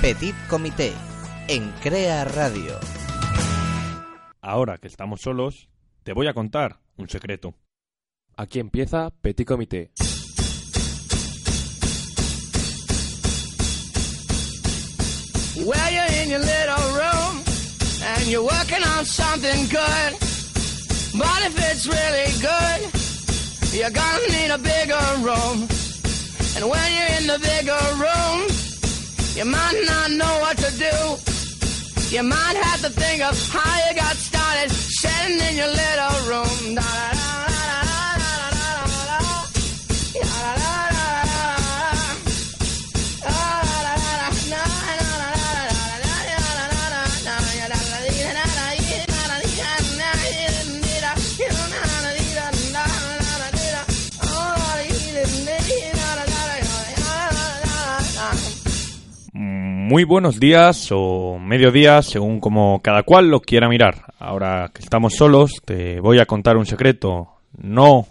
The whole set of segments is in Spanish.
Petit Comité en Crea Radio. Ahora que estamos solos, te voy a contar un secreto. Aquí empieza Petit Comité. Well, you're in your little room and you're working on something good. But if it's really good, you're gonna need a bigger room. And when you're in the bigger room, you might not know what to do. You might have to think of how you got started sitting in your little room. Muy buenos días o mediodías, según como cada cual lo quiera mirar. Ahora que estamos solos, te voy a contar un secreto. No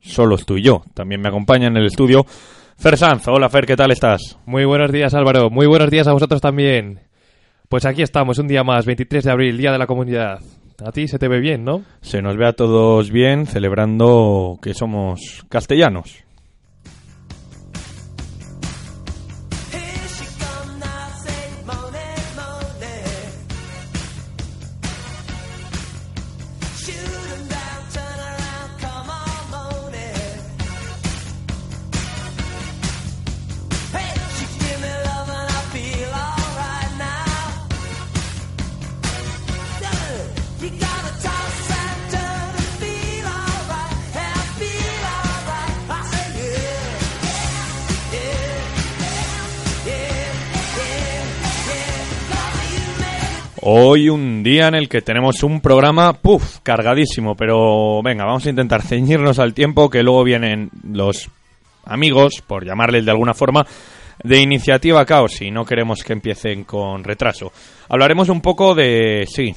solo tú y yo, también me acompaña en el estudio Fer Sanz. Hola Fer, ¿qué tal estás? Muy buenos días Álvaro, muy buenos días a vosotros también. Pues aquí estamos, un día más, 23 de abril, Día de la Comunidad. A ti se te ve bien, ¿no? Se nos ve a todos bien celebrando que somos castellanos. Hoy un día en el que tenemos un programa, puff, cargadísimo, pero venga, vamos a intentar ceñirnos al tiempo que luego vienen los amigos, por llamarles de alguna forma, de Iniciativa Caos y no queremos que empiecen con retraso. Hablaremos un poco de, sí,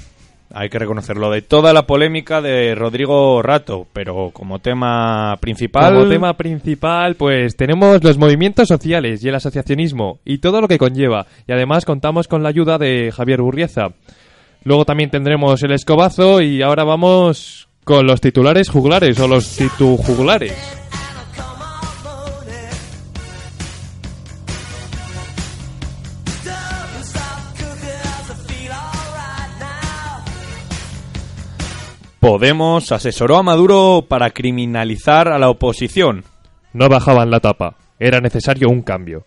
hay que reconocerlo, de toda la polémica de Rodrigo Rato, pero como tema principal... Como tema principal, pues tenemos los movimientos sociales y el asociacionismo y todo lo que conlleva. Y además contamos con la ayuda de Javier Burrieza. Luego también tendremos el escobazo y ahora vamos con los titulares jugulares o los titujugulares. Podemos asesoró a Maduro para criminalizar a la oposición. No bajaban la tapa. Era necesario un cambio.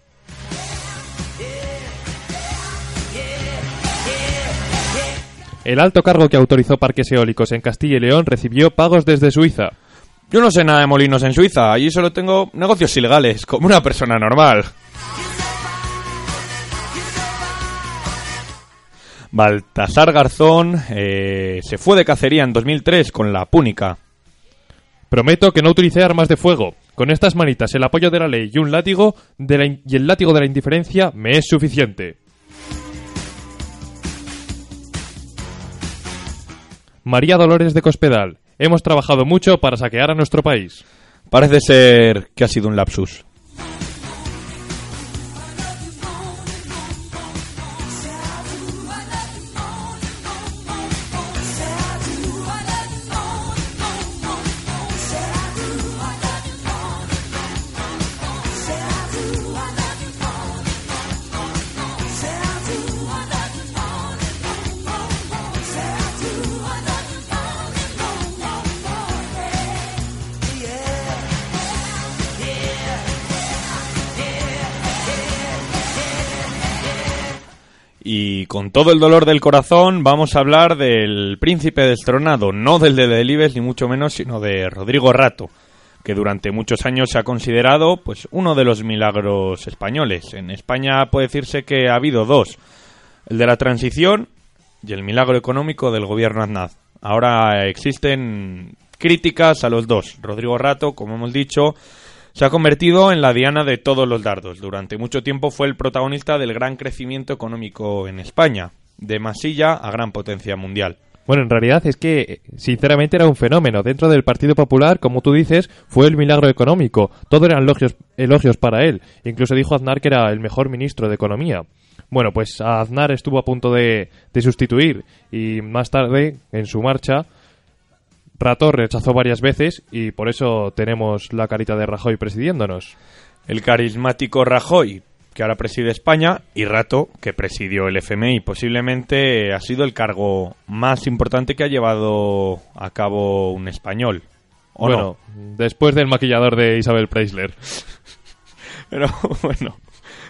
El alto cargo que autorizó parques eólicos en Castilla y León recibió pagos desde Suiza. Yo no sé nada de molinos en Suiza. Allí solo tengo negocios ilegales, como una persona normal. Baltasar Garzón eh, se fue de cacería en 2003 con la Púnica. Prometo que no utilicé armas de fuego. Con estas manitas, el apoyo de la ley y un látigo de la y el látigo de la indiferencia me es suficiente. María Dolores de Cospedal. Hemos trabajado mucho para saquear a nuestro país. Parece ser que ha sido un lapsus. Y con todo el dolor del corazón vamos a hablar del príncipe destronado, no del de Delibes ni mucho menos, sino de Rodrigo Rato, que durante muchos años se ha considerado pues uno de los milagros españoles. En España puede decirse que ha habido dos, el de la transición y el milagro económico del gobierno Aznar. Ahora existen críticas a los dos. Rodrigo Rato, como hemos dicho, se ha convertido en la diana de todos los dardos. Durante mucho tiempo fue el protagonista del gran crecimiento económico en España, de masilla a gran potencia mundial. Bueno, en realidad es que, sinceramente, era un fenómeno. Dentro del Partido Popular, como tú dices, fue el milagro económico. Todo eran elogios, elogios para él. Incluso dijo Aznar que era el mejor ministro de Economía. Bueno, pues a Aznar estuvo a punto de, de sustituir y más tarde, en su marcha, Rato rechazó varias veces y por eso tenemos la carita de Rajoy presidiéndonos. El carismático Rajoy, que ahora preside España, y Rato, que presidió el FMI. Posiblemente ha sido el cargo más importante que ha llevado a cabo un español. ¿O bueno, no? después del maquillador de Isabel Preisler. Pero bueno,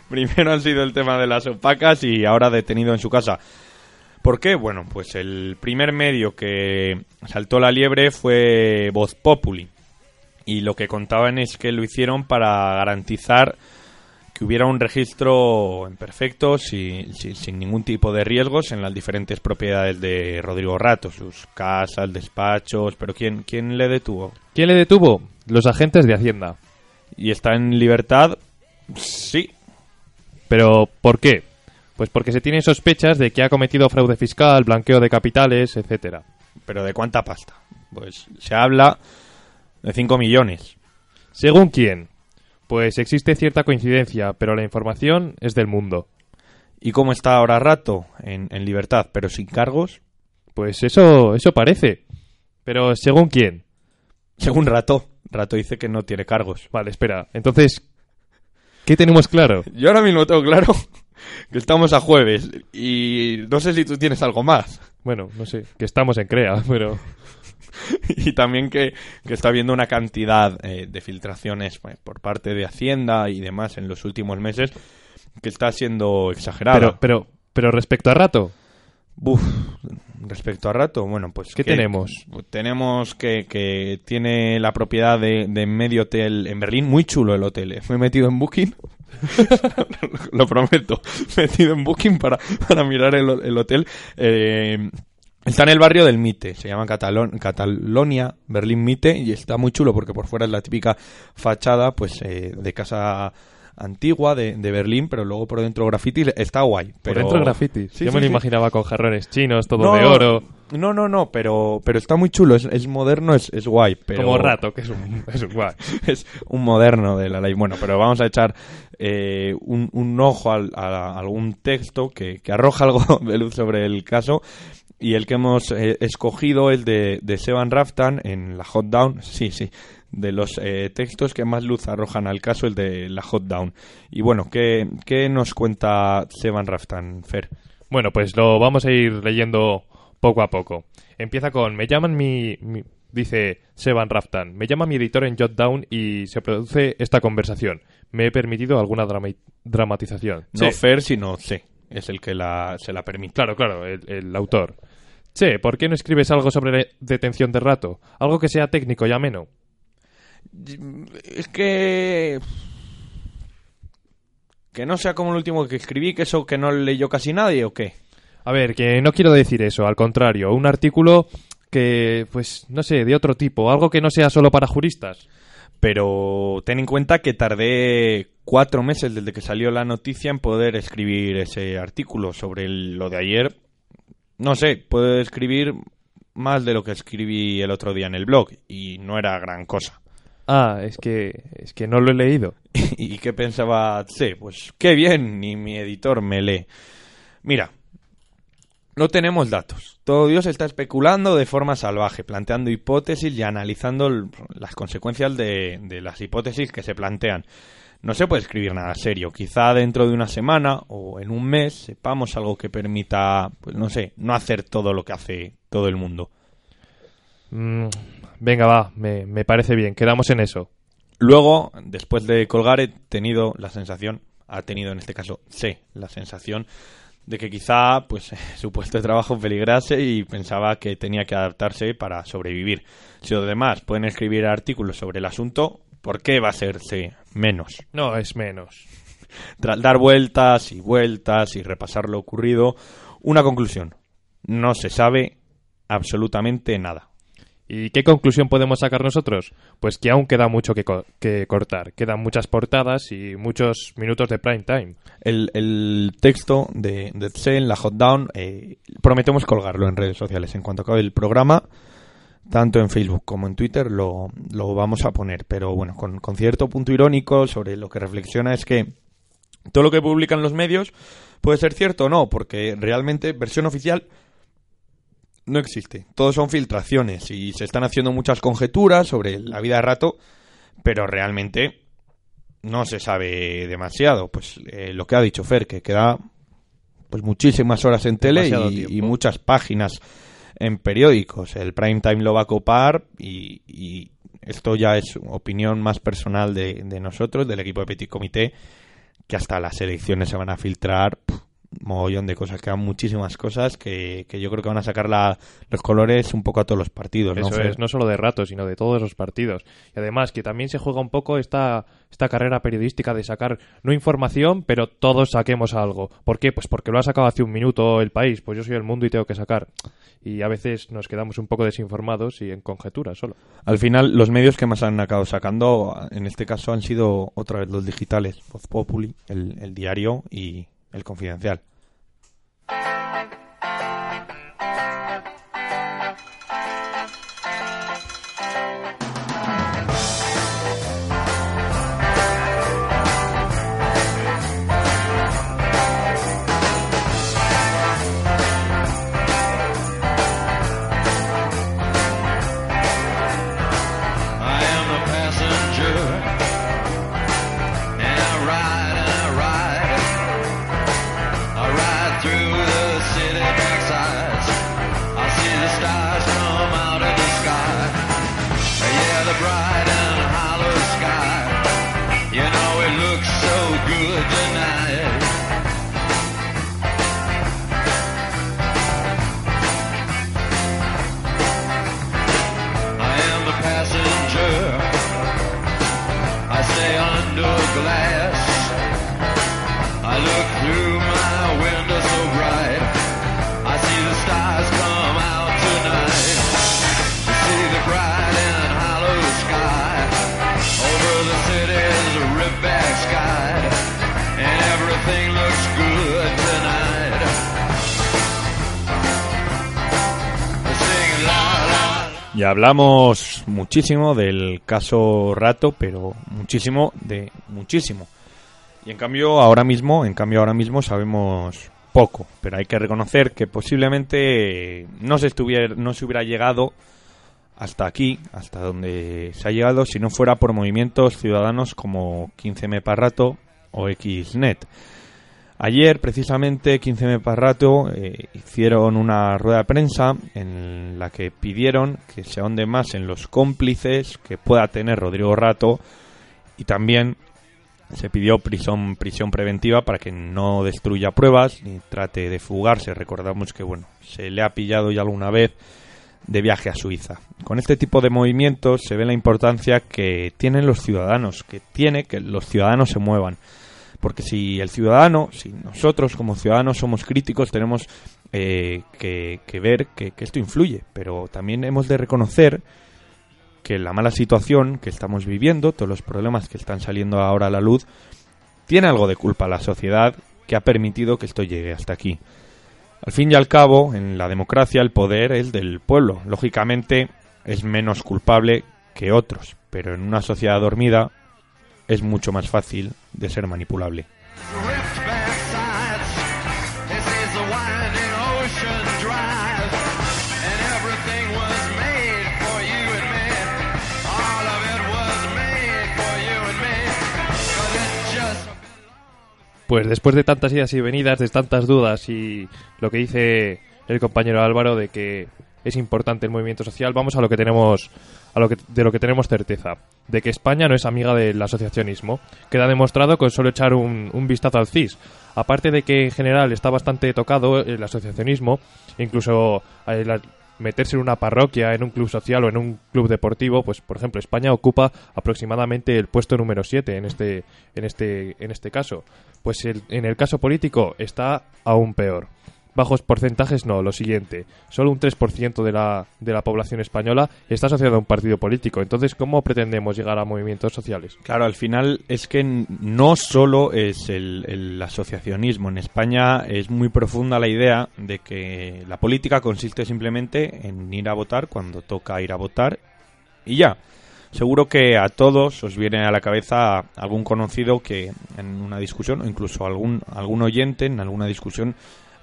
primero han sido el tema de las opacas y ahora detenido en su casa. ¿Por qué? Bueno, pues el primer medio que saltó la liebre fue Voz Populi. Y lo que contaban es que lo hicieron para garantizar que hubiera un registro en perfecto, sin, sin- sin ningún tipo de riesgos en las diferentes propiedades de Rodrigo Rato, sus casas, despachos. Pero ¿quién, quién le detuvo? ¿Quién le detuvo? Los agentes de Hacienda. ¿Y está en libertad? Sí, ¿Pero por qué? Pues porque se tienen sospechas de que ha cometido fraude fiscal, blanqueo de capitales, etcétera. pero ¿de cuánta pasta? Pues se habla de 5 millones. ¿Según quién? Pues existe cierta coincidencia, pero la información es del mundo. ¿Y cómo está ahora Rato? En, en libertad, pero sin cargos. Pues eso, eso parece. Pero ¿según quién? Según Rato. Rato dice que no tiene cargos. Vale, espera. Entonces, ¿qué tenemos claro? Yo ahora mismo tengo claro que estamos a jueves y no sé si tú tienes algo más. Bueno, no sé, que estamos en CREA, pero... Y también que, que está habiendo una cantidad eh, de filtraciones pues, por parte de Hacienda y demás en los últimos meses que está siendo exagerada. Pero, pero, pero respecto a Rato, respecto a Rato, bueno, pues... ¿Qué que- tenemos? Tenemos que, que tiene la propiedad de, de medio hotel en Berlín, muy chulo el hotel. eh. Me he metido en Booking, lo prometo, metido en Booking para, para mirar el, el hotel. Eh, está en el barrio del Mite, se llama Catalon- Catalonia, Berlín Mite, y está muy chulo porque por fuera es la típica fachada pues eh, de casa antigua de, de Berlín, pero luego por dentro grafitis, está guay. por Pero... dentro grafitis. Sí, Yo sí, me lo sí. imaginaba con jarrones chinos, todo de oro, No, no, no, pero, pero está muy chulo, es, es moderno, es, es guay. Pero como Rato, que es un, es un guay. es un moderno de la ley. Bueno, pero vamos a echar eh, un, un ojo al- a, algún texto que, que arroja algo de luz sobre el caso. Y el que hemos eh, escogido es de, de Sevan Raftan en la Hot Down. Sí, sí. De los eh, textos que más luz arrojan al caso, el de la Hot Down. Y bueno, ¿qué, qué nos cuenta Sevan Raftan, Fer? Bueno, pues lo vamos a ir leyendo poco a poco. Empieza con, me llaman mi... mi- dice Sevan Raftan, me llama mi editor en Jotdown y se produce esta conversación. Me he permitido alguna drama- dramatización. No Che, Fer, sino C. Es el que la, se la permite. Claro, claro, el, el autor. Che, ¿por qué no escribes algo sobre detención de rato? Algo que sea técnico y ameno. Es que. Que no sea como el último que escribí, que eso que no leyó casi nadie o qué. A ver, que no quiero decir eso, al contrario, un artículo que, pues, no sé, de otro tipo, algo que no sea solo para juristas. Pero ten en cuenta que tardé cuatro meses desde que salió la noticia en poder escribir ese artículo sobre el- lo de ayer. No sé, puedo escribir más de lo que escribí el otro día en el blog y no era gran cosa. Ah, es que, es que no lo he leído. ¿Y qué pensaba? Sí, pues qué bien, ni mi editor me lee. Mira, no tenemos datos. Todo Dios está especulando de forma salvaje, planteando hipótesis y analizando las consecuencias de, de las hipótesis que se plantean. No se puede escribir nada serio. Quizá dentro de una semana o en un mes sepamos algo que permita, pues no sé, no hacer todo lo que hace todo el mundo. Mm, venga, va, me, me parece bien, quedamos en eso. Luego, después de colgar, he tenido la sensación, ha tenido en este caso C, la sensación de que quizá pues su puesto de trabajo peligrase y pensaba que tenía que adaptarse para sobrevivir. Si los demás pueden escribir artículos sobre el asunto, ¿por qué va a C menos? No, es menos. Tras dar vueltas y vueltas y repasar lo ocurrido, una conclusión. No se sabe absolutamente nada. ¿Y qué conclusión podemos sacar nosotros? Pues que aún queda mucho que, co- que cortar. Quedan muchas portadas y muchos minutos de prime time. El, texto de, de Tse en la Hot Down, eh, prometemos colgarlo en redes sociales. En cuanto acabe el programa, tanto en Facebook como en Twitter, lo, lo vamos a poner. Pero bueno, con cierto punto irónico sobre lo que reflexiona es que todo lo que publican los medios ¿Puede ser cierto o no? Porque realmente versión oficial no existe. Todos son filtraciones y se están haciendo muchas conjeturas sobre la vida de rato, pero realmente no se sabe demasiado. Pues eh, lo que ha dicho Fer, que queda pues muchísimas horas en tele y, muchas páginas en periódicos. El prime time lo va a copar y, y esto ya es opinión más personal de, de nosotros, del equipo de Petit Comité, que hasta las elecciones se van a filtrar mogollón de cosas, quedan muchísimas cosas que, que yo creo que van a sacar la- los colores un poco a todos los partidos. ¿no, Eso Fer? es, no solo de rato, sino de todos los partidos. Y además que también se juega un poco esta, esta carrera periodística de sacar, no información, pero todos saquemos algo. ¿Por qué? Pues porque lo ha sacado hace un minuto el país, pues yo soy el mundo y tengo que sacar. Y a veces nos quedamos un poco desinformados y en conjeturas solo. Al final, los medios que más han acabado sacando, en este caso, han sido otra vez los digitales, Voz Populi, el, el diario y el confidencial. Y hablamos muchísimo del caso Rato, pero muchísimo de muchísimo. Y en cambio ahora mismo, en cambio ahora mismo sabemos poco, pero hay que reconocer que posiblemente no se estuviera, no se hubiera llegado hasta aquí, hasta donde se ha llegado, si no fuera por movimientos ciudadanos como 15M para rato o XNet. Ayer, precisamente, 15M para rato eh, hicieron una rueda de prensa en la que pidieron que se ahonde más en los cómplices que pueda tener Rodrigo Rato y también se pidió prisión, prisión preventiva para que no destruya pruebas ni trate de fugarse. Recordamos que bueno, se le ha pillado ya alguna vez de viaje a Suiza. Con este tipo de movimientos se ve la importancia que tienen los ciudadanos, que tiene que los ciudadanos se muevan. Porque si el ciudadano, si nosotros como ciudadanos somos críticos, tenemos eh, que, ver que, que esto influye. Pero también hemos de reconocer que la mala situación que estamos viviendo, todos los problemas que están saliendo ahora a la luz, tiene algo de culpa la sociedad que ha permitido que esto llegue hasta aquí. Al fin y al cabo, en la democracia el poder es del pueblo. Lógicamente es menos culpable que otros, pero en una sociedad dormida es mucho más fácil de ser manipulable. Pues después de tantas idas y venidas, de tantas dudas y lo que dice el compañero Álvaro de que es importante el movimiento social, vamos a lo que tenemos a lo que, de lo que tenemos certeza, de que España no es amiga del asociacionismo. Queda demostrado con solo echar un, un vistazo al CIS. Aparte de que en general está bastante tocado el asociacionismo, incluso eh, meterse en una parroquia, en un club social o en un club deportivo, pues por ejemplo España ocupa aproximadamente el puesto número 7 en este, en este, en este caso. Pues el- en el caso político está aún peor. Bajos porcentajes no, lo siguiente. Solo un 3% de la, de la población española está asociada a un partido político. Entonces, ¿cómo pretendemos llegar a movimientos sociales? Claro, al final es que no solo es el, el asociacionismo. En España es muy profunda la idea de que la política consiste simplemente en ir a votar cuando toca ir a votar y ya. Seguro que a todos os viene a la cabeza algún conocido que en una discusión, o incluso algún, algún oyente en alguna discusión,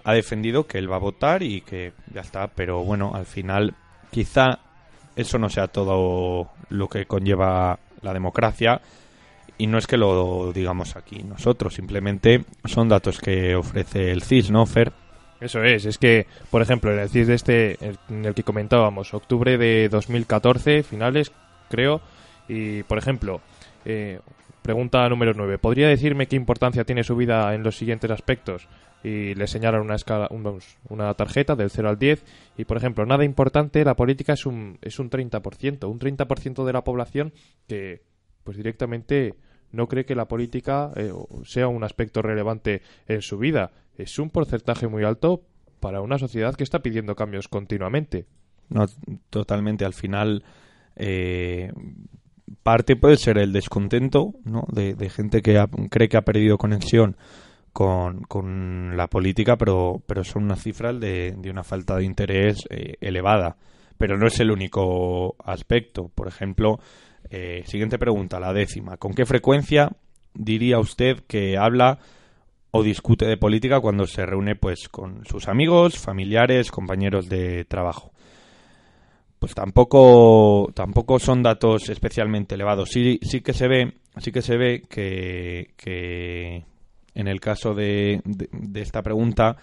ha defendido que él va a votar y que ya está. Pero bueno, al final quizá eso no sea todo lo que conlleva la democracia. Y no es que lo digamos aquí nosotros, simplemente son datos que ofrece el CIS, ¿no, Fer? Eso es, es que, por ejemplo, en el CIS de este, en el que comentábamos, octubre de 2014, finales, creo, y, por ejemplo, eh, pregunta número 9, ¿podría decirme qué importancia tiene su vida en los siguientes aspectos? Y le señalan una escala, un- una tarjeta del 0 al 10, y, por ejemplo, nada importante, la política es un, es un 30%, un 30% de la población que, pues directamente no cree que la política eh, sea un aspecto relevante en su vida. Es un porcentaje muy alto para una sociedad que está pidiendo cambios continuamente. No, totalmente. Al final, eh, parte puede ser el descontento ¿no? de, de gente que ha- cree que ha perdido conexión con, con la política, pero, pero son unas cifras de, de una falta de interés eh, elevada. Pero no es el único aspecto. Por ejemplo, eh, siguiente pregunta, la décima. ¿Con qué frecuencia diría usted que habla o discute de política cuando se reúne pues con sus amigos, familiares, compañeros de trabajo? pues tampoco tampoco son datos especialmente elevados. Sí, sí que se ve, sí que se ve que, que en el caso de, de, de esta pregunta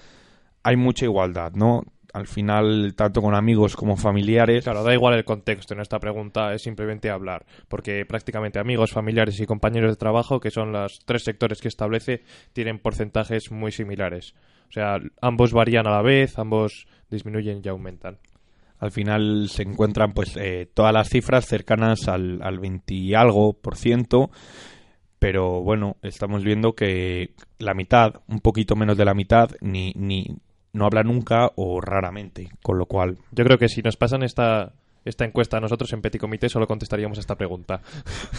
hay mucha igualdad, ¿no? Al final, tanto con amigos como familiares. Claro, da igual el contexto en esta pregunta, es simplemente hablar, porque prácticamente amigos, familiares y compañeros de trabajo, que son los tres sectores que establece, tienen porcentajes muy similares. O sea, ambos varían a la vez, ambos disminuyen y aumentan. Al final se encuentran pues eh, todas las cifras cercanas al, al 20 y algo por ciento, pero bueno, estamos viendo que la mitad, un poquito menos de la mitad, ni, ni no habla nunca o raramente, con lo cual Yo creo que si nos pasan esta, esta encuesta a nosotros en Petit Comité, solo contestaríamos esta pregunta.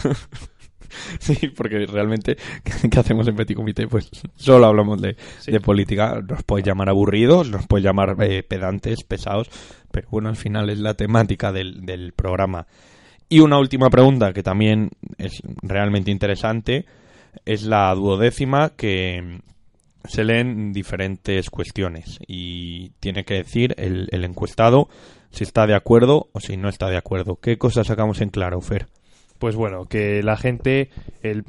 Sí, porque realmente, ¿qué hacemos en Petit Comité? Pues solo hablamos de, Sí. de política. Nos puedes llamar aburridos, nos puedes llamar eh, pedantes, pesados, pero bueno, al final es la temática del, del programa. Y una última pregunta que también es realmente interesante es la duodécima que se leen diferentes cuestiones y tiene que decir el, el encuestado si está de acuerdo o si no está de acuerdo. ¿Qué cosas sacamos en claro, Fer? Pues bueno, que la gente, el,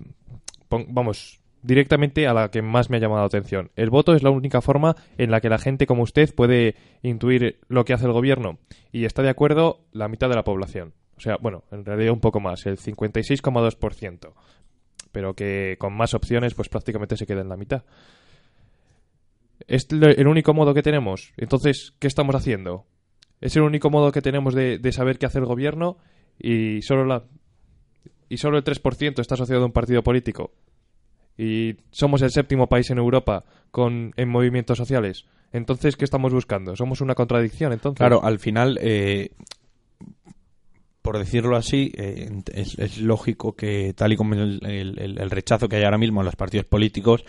vamos, directamente a la que más me ha llamado la atención. El voto es la única forma en la que la gente como usted puede intuir lo que hace el gobierno. Y está de acuerdo la mitad de la población. O sea, bueno, en realidad un poco más, el 56,2%. Pero que con más opciones, pues prácticamente se queda en la mitad. ¿Es el único modo que tenemos? Entonces, ¿qué estamos haciendo? Es el único modo que tenemos de, de saber qué hace el gobierno y solo la y solo el 3% está asociado a un partido político. Y somos el séptimo país en Europa con en movimientos sociales. Entonces, ¿qué estamos buscando? Somos una contradicción, entonces. Claro, al final, eh, por decirlo así, eh, es, lógico que tal y como el, el- rechazo que hay ahora mismo en los partidos políticos,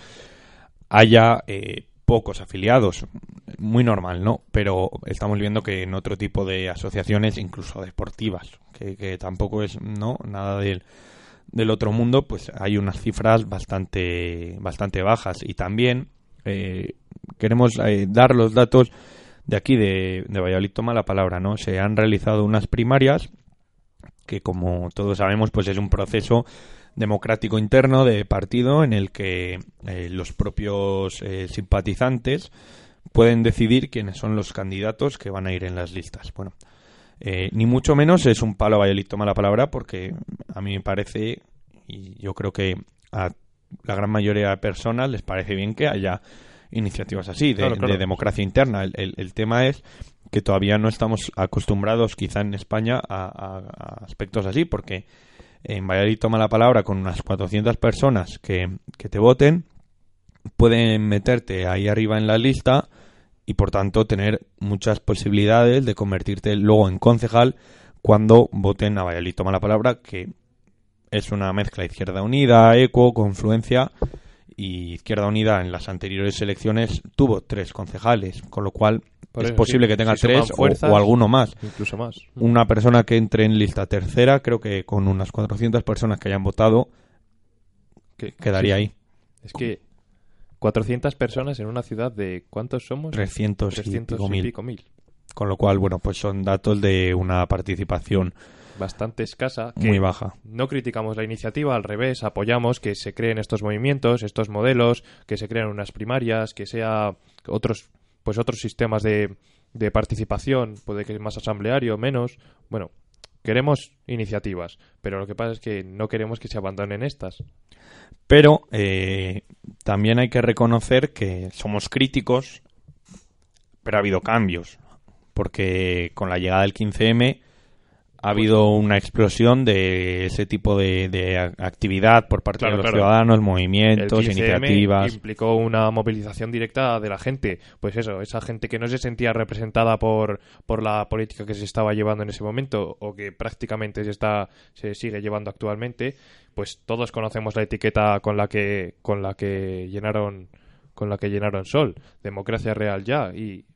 haya eh, pocos afiliados. Muy normal, ¿no? Pero estamos viendo que en otro tipo de asociaciones, incluso deportivas, que, que tampoco es no nada del, del otro mundo, pues hay unas cifras bastante, bastante bajas. Y también eh, queremos eh, dar los datos de aquí, de, de Valladolid, toma la palabra, ¿no? Se han realizado unas primarias que, como todos sabemos, pues es un proceso democrático interno de partido en el que eh, los propios eh, simpatizantes pueden decidir quiénes son los candidatos que van a ir en las listas. Bueno, eh, ni mucho menos es un palo Valladolid, toma la palabra, porque a mí me parece, y yo creo que a la gran mayoría de personas les parece bien que haya iniciativas así, de, Claro, claro. de democracia interna. El, el- el tema es que todavía no estamos acostumbrados, quizá en España, a, aspectos así, porque en Valladolid toma la palabra con unas 400 personas que, que te voten, pueden meterte ahí arriba en la lista y por tanto tener muchas posibilidades de convertirte luego en concejal cuando voten a Valladolid. Toma la palabra, que es una mezcla Izquierda Unida, ECO, Confluencia y Izquierda Unida en las anteriores elecciones tuvo tres concejales, con lo cual Por es eso, posible sí. que tenga Si tres o- fuerzas, o, alguno más. Incluso más. Una persona que entre en lista tercera, creo que con unas 400 personas que hayan votado, Que- quedaría sí. ahí. Es que 400 personas en una ciudad de ¿cuántos somos? 300, 300 y pico y mil. Con lo cual, bueno, pues son datos de una participación Bastante escasa. Que muy baja. No criticamos la iniciativa, al revés, apoyamos que se creen estos movimientos, estos modelos, que se crean unas primarias, que sea otros, pues otros sistemas de, de participación, puede que más asambleario, menos. Bueno, queremos iniciativas, pero lo que pasa es que no queremos que se abandonen estas. Pero eh, también hay que reconocer que somos críticos, pero ha habido cambios. Porque con la llegada del 15M ha habido una explosión de ese tipo de, actividad por parte Claro, de los claro. ciudadanos, movimientos, 15M iniciativas. implicó una movilización directa de la gente. Pues eso, esa gente que no se sentía representada por, por la política que se estaba llevando en ese momento o que prácticamente se está se sigue llevando actualmente, pues todos conocemos la etiqueta con la que con la que llenaron con la que llenaron Sol, democracia real ya y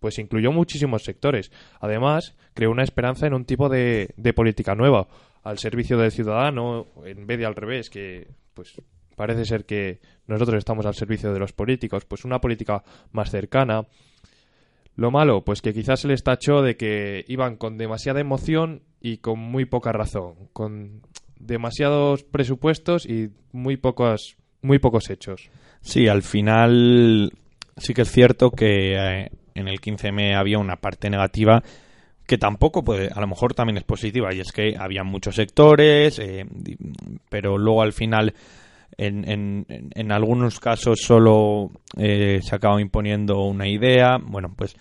pues incluyó muchísimos sectores. Además, creó una esperanza en un tipo de, de política nueva, al servicio del ciudadano, en vez de al revés, que pues parece ser que nosotros estamos al servicio de los políticos, pues una política más cercana. Lo malo, pues que quizás se les tachó de que iban con demasiada emoción y con muy poca razón, con demasiados presupuestos y muy pocos, muy pocos hechos. Sí, al final sí que es cierto que eh, en el 15M había una parte negativa que tampoco puede, a lo mejor también es positiva, y es que había muchos sectores, eh, pero luego al final en, en, algunos casos solo eh, se acaba imponiendo una idea. Bueno, pues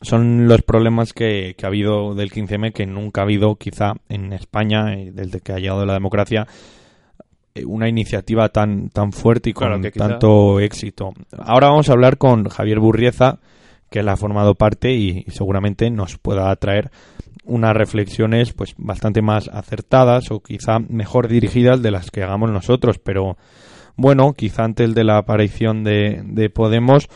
son los problemas que, que ha habido del 15M que nunca ha habido quizá en España, eh, desde que ha llegado la democracia, eh, una iniciativa tan, tan fuerte y con Claro, tanto éxito. Ahora vamos a hablar con Javier Burrieza, que él ha formado parte y, seguramente nos pueda traer unas reflexiones pues bastante más acertadas o quizá mejor dirigidas de las que hagamos nosotros, pero bueno, quizá antes de la aparición de, de Podemos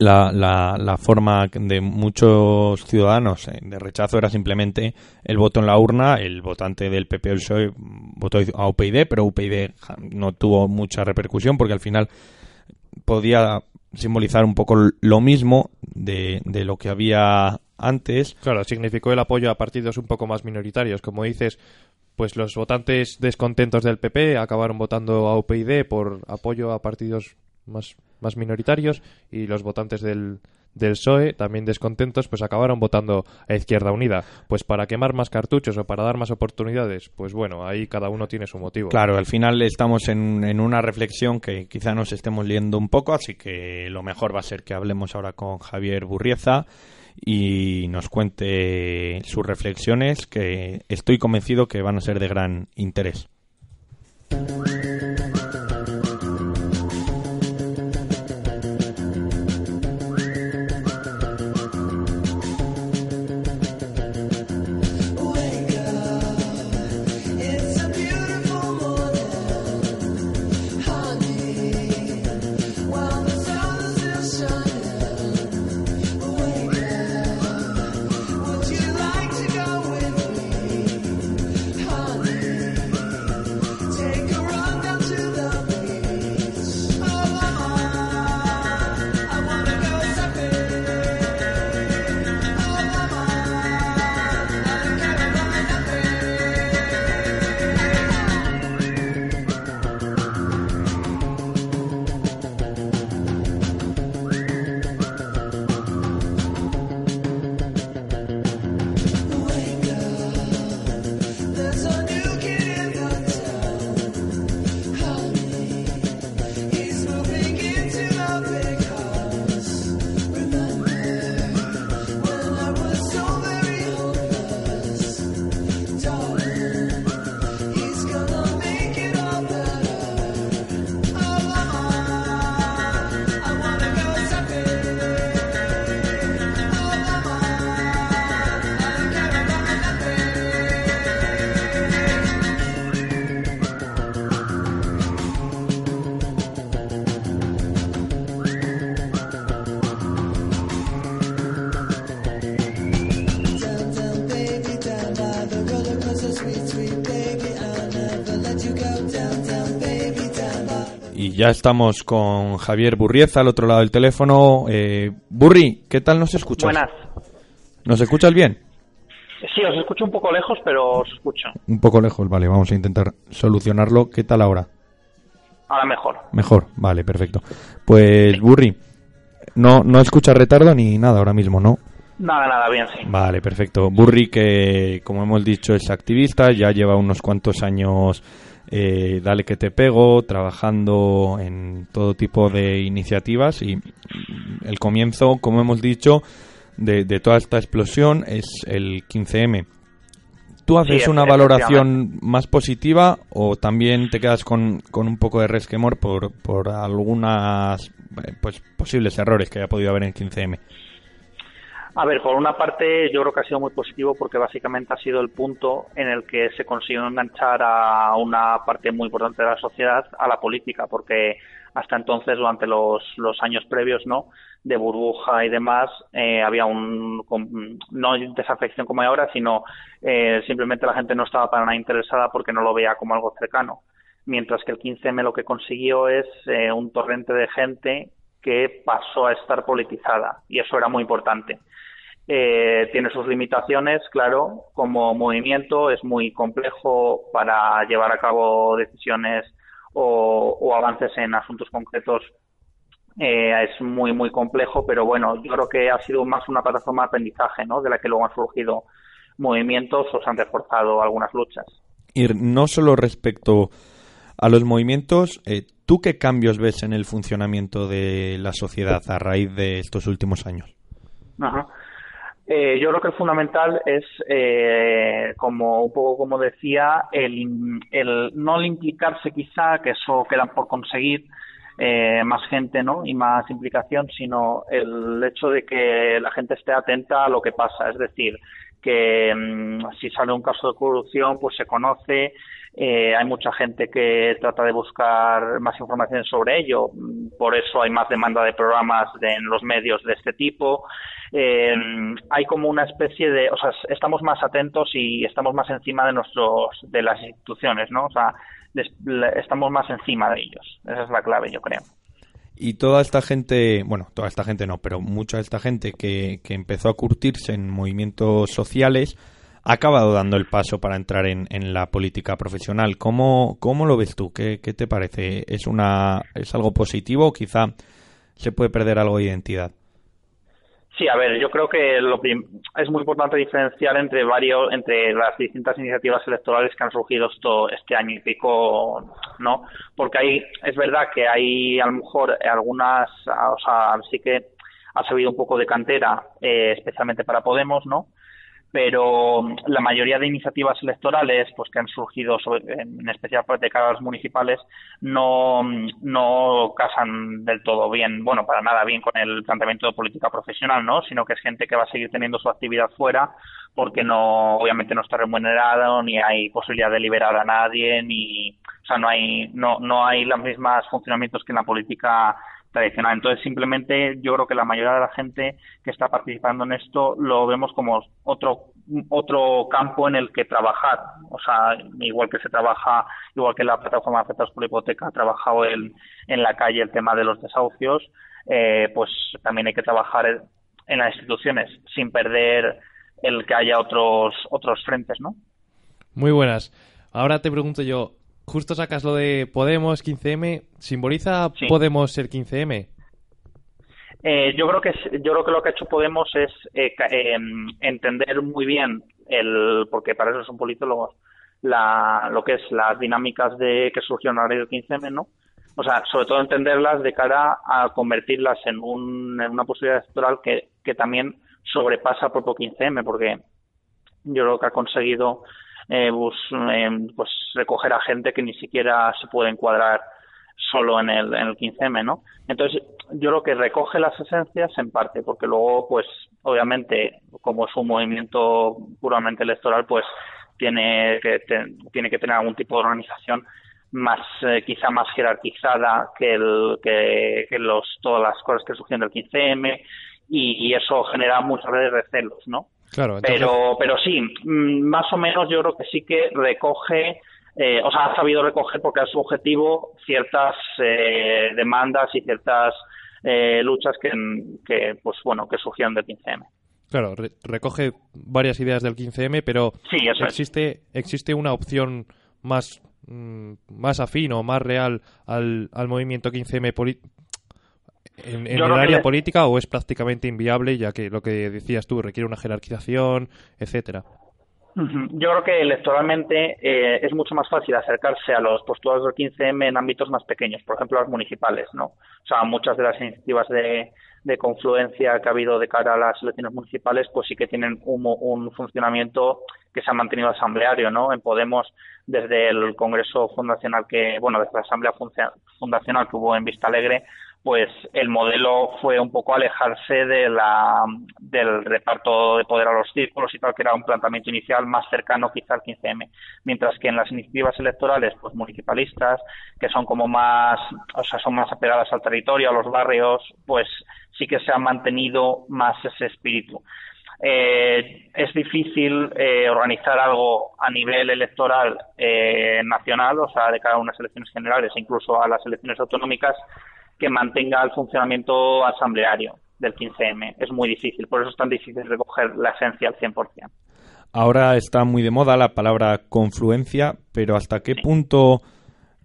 la, la, la forma de muchos ciudadanos eh, de rechazo era simplemente el voto en la urna, el votante del PP el PSOE votó a UPyD, pero UPyD no tuvo mucha repercusión porque al final podía simbolizar un poco lo mismo de, de lo que había antes. Claro, significó el apoyo a partidos un poco más minoritarios. Como dices, pues los votantes descontentos del PP acabaron votando a UPyD por apoyo a partidos más, más minoritarios y los votantes del, del PSOE, también descontentos, pues acabaron votando a Izquierda Unida. Pues para quemar más cartuchos o para dar más oportunidades, pues bueno, ahí cada uno tiene su motivo. Claro, al final estamos en, en una reflexión que quizá nos estemos liendo un poco, así que lo mejor va a ser que hablemos ahora con Javier Burrieza y nos cuente sus reflexiones, que estoy convencido que van a ser de gran interés. Ya estamos con Javier Burrieza al otro lado del teléfono. Eh, Burri, ¿qué tal nos escuchas? Buenas. ¿Nos escuchas bien? Sí, os escucho un poco lejos, pero os escucho. Un poco lejos, vale, vamos a intentar solucionarlo. ¿Qué tal ahora? Ahora mejor. Mejor, vale, perfecto. Pues Burri, no, no escucha retardo ni nada ahora mismo, ¿no? Nada, nada, bien, sí. Vale, perfecto. Burri, que como hemos dicho es activista, ya lleva unos cuantos años, eh, dale que te pego, trabajando en todo tipo de iniciativas y el comienzo, como hemos dicho, de, de toda esta explosión es el 15M. ¿Tú haces Sí, una valoración más positiva o también te quedas con, con un poco de resquemor por, por algunas eh, pues, posibles errores que haya podido haber en el 15M? A ver, por una parte yo creo que ha sido muy positivo porque básicamente ha sido el punto en el que se consiguió enganchar a una parte muy importante de la sociedad a la política, porque hasta entonces, durante los, años previos, ¿no? de burbuja y demás, eh, había un no desafección como hay ahora, sino eh, simplemente la gente no estaba para nada interesada porque no lo veía como algo cercano. Mientras que el 15M lo que consiguió es eh, un torrente de gente que pasó a estar politizada y eso era muy importante. Eh, tiene sus limitaciones, claro, como movimiento es muy complejo para llevar a cabo decisiones o, o avances en asuntos concretos. eh, es muy, muy complejo, pero bueno, yo creo que ha sido más una plataforma de aprendizaje, ¿no? De la que luego han surgido movimientos o se han reforzado algunas luchas. Y no solo respecto a los movimientos, eh, ¿tú qué cambios ves en el funcionamiento de la sociedad a raíz de estos últimos años? Ajá. Eh, yo creo que el fundamental es, eh, como un poco como decía, el, el no implicarse quizá, que eso queda por conseguir, eh, más gente ¿no? y más implicación, sino el hecho de que la gente esté atenta a lo que pasa. Es decir, que mm, si sale un caso de corrupción, pues se conoce. Eh, hay mucha gente que trata de buscar más información sobre ello. Por eso hay más demanda de programas de- en los medios de este tipo. Eh, hay como una especie de, o sea, estamos más atentos y estamos más encima de nuestros, de las instituciones, ¿no? O sea, estamos más encima de ellos. Esa es la clave, yo creo. Y toda esta gente, bueno, toda esta gente no, pero mucha de esta gente que, que empezó a curtirse en movimientos sociales ha acabado dando el paso para entrar en, en la política profesional. ¿Cómo, cómo lo ves tú? ¿Qué, qué te parece? ¿Es, una, ¿Es algo positivo o quizá se puede perder algo de identidad? Sí, a ver, yo creo que lo es muy importante diferenciar entre varios, entre las distintas iniciativas electorales que han surgido esto, este año y pico, ¿no? Porque hay, es verdad que hay a lo mejor algunas, o sea, sí que ha servido un poco de cantera, eh, especialmente para Podemos, ¿no? Pero la mayoría de iniciativas electorales pues que han surgido en especial de cara municipales no, no casan del todo bien, bueno, para nada bien con el planteamiento de política profesional, ¿no? Sino que es gente que va a seguir teniendo su actividad fuera porque no, obviamente no está remunerado, ni hay posibilidad de liberar a nadie, ni, o sea, no hay, no, no hay los mismos funcionamientos que en la política tradicional. Entonces, simplemente yo creo que la mayoría de la gente que está participando en esto lo vemos como otro otro campo en el que trabajar. O sea, igual que se trabaja, igual que la plataforma de afectados por hipoteca ha trabajado en, en la calle el tema de los desahucios, eh, pues también hay que trabajar en- las instituciones sin perder el que haya otros otros frentes, ¿no? Muy buenas. Ahora te pregunto yo, justo sacas lo de Podemos 15M, ¿simboliza Sí. Podemos ser 15M? Eh, yo creo que yo creo que lo que ha hecho Podemos es eh, eh, entender muy bien el porque para eso son politólogos la, lo que es las dinámicas de que surgieron a del 15M, ¿no? O sea, sobre todo entenderlas de cara a convertirlas en, un, en una posibilidad electoral que, que también sobrepasa el propio 15M, porque yo creo que ha conseguido eh, bus- eh, pues recoger a gente que ni siquiera se puede encuadrar solo en el, en el 15M, ¿no? Entonces, yo creo que recoge las esencias en parte, porque luego, pues, obviamente, como es un movimiento puramente electoral, pues tiene que, tiene que tener algún tipo de organización más, eh, quizá más jerarquizada que, el, que, que los, todas las cosas que surgieron del 15M, y, y eso genera muchas veces recelos, ¿no? Claro, entonces, Pero, pero sí, mm, más o menos yo creo que sí que recoge eh, o sea, ha sabido recoger porque es su objetivo ciertas eh, demandas y ciertas eh, luchas que, que, pues bueno, que surgieron del 15M. Claro, re- recoge varias ideas del 15M, pero Sí, eso es. existe, existe una opción más, mm, más afín o más real al, al movimiento 15M poli- en, el que área política o es prácticamente inviable, ya que lo que decías tú requiere una jerarquización, etcétera. Yo creo que electoralmente eh, es mucho más fácil acercarse a los postulados del 15M en ámbitos más pequeños, por ejemplo, las municipales, ¿no? O sea, muchas de las iniciativas de, de confluencia que ha habido de cara a las elecciones municipales, pues sí que tienen un, un funcionamiento que se ha mantenido asambleario, ¿no? En Podemos, desde el Congreso Fundacional que, bueno, desde la Asamblea Fundacional que hubo en Vista Alegre, pues el modelo fue un poco alejarse de la, del reparto de poder a los círculos y tal, que era un planteamiento inicial más cercano quizá al 15M. Mientras que en las iniciativas electorales, pues municipalistas, que son como más, o sea, son más apegadas al territorio, a los barrios, pues sí que se ha mantenido más ese espíritu. Eh, es difícil eh, organizar algo a nivel electoral eh, nacional, o sea, de cara a unas elecciones generales, incluso a las elecciones autonómicas, que mantenga el funcionamiento asambleario del 15M. Es muy difícil, por eso es tan difícil recoger la esencia al 100%. Ahora está muy de moda la palabra confluencia, pero ¿hasta qué punto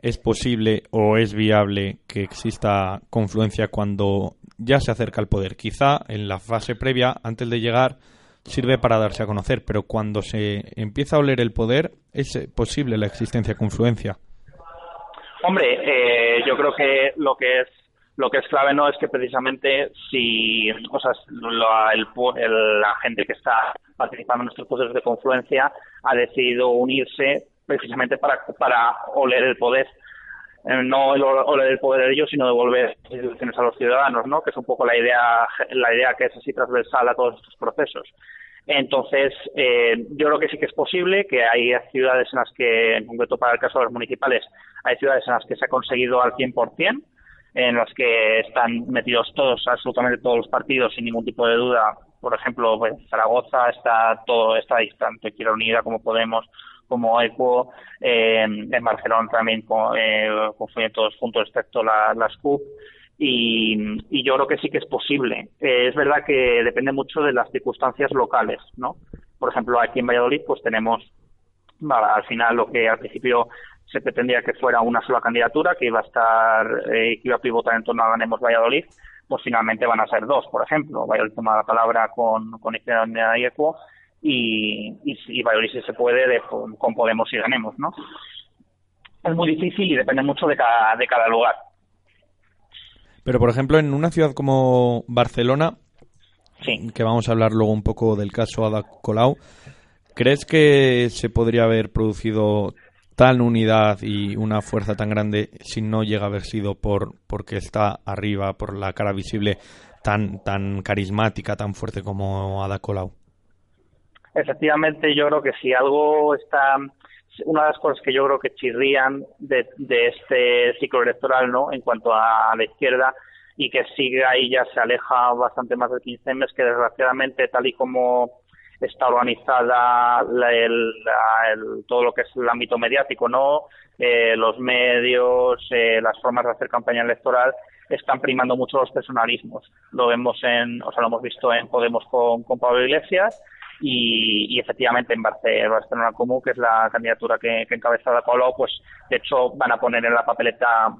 es posible o es viable que exista confluencia cuando ya se acerca al poder? Quizá en la fase previa, antes de llegar, sirve para darse a conocer, pero cuando se empieza a oler el poder, ¿es posible la existencia de confluencia? Hombre, eh, yo creo que lo que es lo que es clave no es que precisamente si, o la, el el- la gente que está participando en estos procesos de confluencia ha decidido unirse precisamente para, para oler el poder. Eh, no el oler el poder de ellos, sino devolver instituciones a los ciudadanos, ¿no? Que es un poco la idea, la idea que es así transversal a todos estos procesos. Entonces, eh, yo creo que sí que es posible, que hay ciudades en las que, en concreto para el caso de los municipales, hay ciudades en las que se ha conseguido al 100%, en las que están metidos todos, absolutamente todos los partidos, sin ningún tipo de duda. Por ejemplo, pues, Zaragoza está todo, está distante, Quiero Unida, como Podemos, como ECO, eh, en Barcelona también con, eh, todos juntos, excepto la, las CUP. Y, y yo creo que sí que es posible. Eh, es verdad que depende mucho de las circunstancias locales, ¿no? Por ejemplo, aquí en Valladolid, pues tenemos al final lo que al principio se pretendía que fuera una sola candidatura, que iba a estar, eh, que iba a pivotar en torno a Ganemos Valladolid, pues finalmente van a ser dos, por ejemplo. Valladolid toma la palabra con, con Izquierda Unida y ECO y, y, y Valladolid si se puede de- con Podemos y Ganemos, ¿no? Es muy difícil y depende mucho de cada, de cada lugar. Pero, por ejemplo, en una ciudad como Barcelona, Sí. que vamos a hablar luego un poco del caso Ada Colau, ¿crees que se podría haber producido tal unidad y una fuerza tan grande si no llega a haber sido por porque está arriba, por la cara visible tan tan carismática, tan fuerte como Ada Colau? Efectivamente, yo creo que si algo está, una de las cosas que yo creo que chirrían de, de este ciclo electoral, ¿no? En cuanto a la izquierda y que sigue ahí ya se aleja bastante más del 15M es que desgraciadamente tal y como está organizada la- el, la- el- todo lo que es el ámbito mediático, ¿no? Eh, los medios, eh, las formas de hacer campaña electoral están primando mucho los personalismos. Lo vemos en, o sea, lo hemos visto en Podemos con, Pablo Iglesias y, y efectivamente en Barce- Barcelona Común, que es la candidatura que, que encabeza Ada Colau, pues de hecho van a poner en la papeleta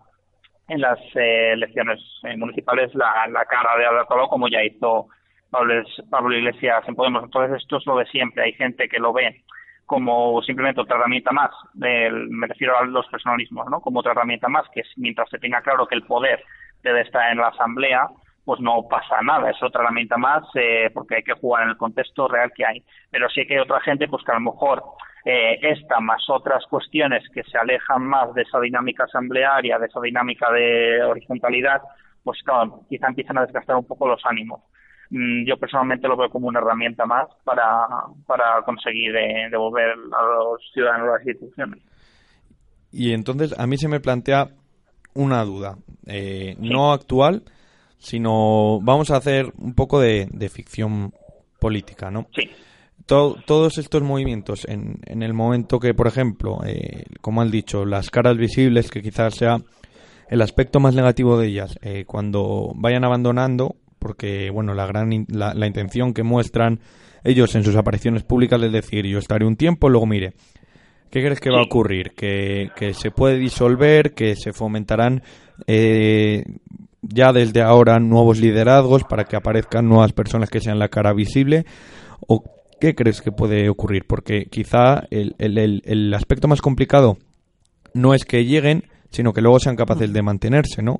en las eh, elecciones eh, municipales la, la cara de Ada Colau, como ya hizo Pablo, Iglesias en Podemos. Entonces esto es lo de siempre. Hay gente que lo ve como simplemente otra herramienta más, del- me refiero a los personalismos, ¿no? Como otra herramienta más, que es, mientras se tenga claro que el poder debe estar en la asamblea, pues no pasa nada, es otra herramienta más eh, porque hay que jugar en el contexto real que hay. Pero sí que hay otra gente pues que a lo mejor eh, esta más otras cuestiones que se alejan más de esa dinámica asamblearia, de esa dinámica de horizontalidad, pues claro, quizá empiezan a desgastar un poco los ánimos. Mm, Yo personalmente lo veo como una herramienta más para, para conseguir eh, devolver a los ciudadanos las instituciones. Y entonces a mí se me plantea una duda, eh, no actual, sino vamos a hacer un poco de, de ficción política, ¿no? Sí. to- todos estos movimientos, en, en el momento que, por ejemplo, eh, como han dicho, las caras visibles, que quizás sea el aspecto más negativo de ellas, eh, cuando vayan abandonando, porque, bueno, la gran la, la intención que muestran ellos en sus apariciones públicas es decir, yo estaré un tiempo, luego mire. ¿Qué crees que va a ocurrir? Que, que se puede disolver, que se fomentarán eh, ya desde ahora nuevos liderazgos para que aparezcan nuevas personas que sean la cara visible? ¿O qué crees que puede ocurrir? Porque quizá el, el- el- el aspecto más complicado no es que lleguen, sino que luego sean capaces de mantenerse, ¿no?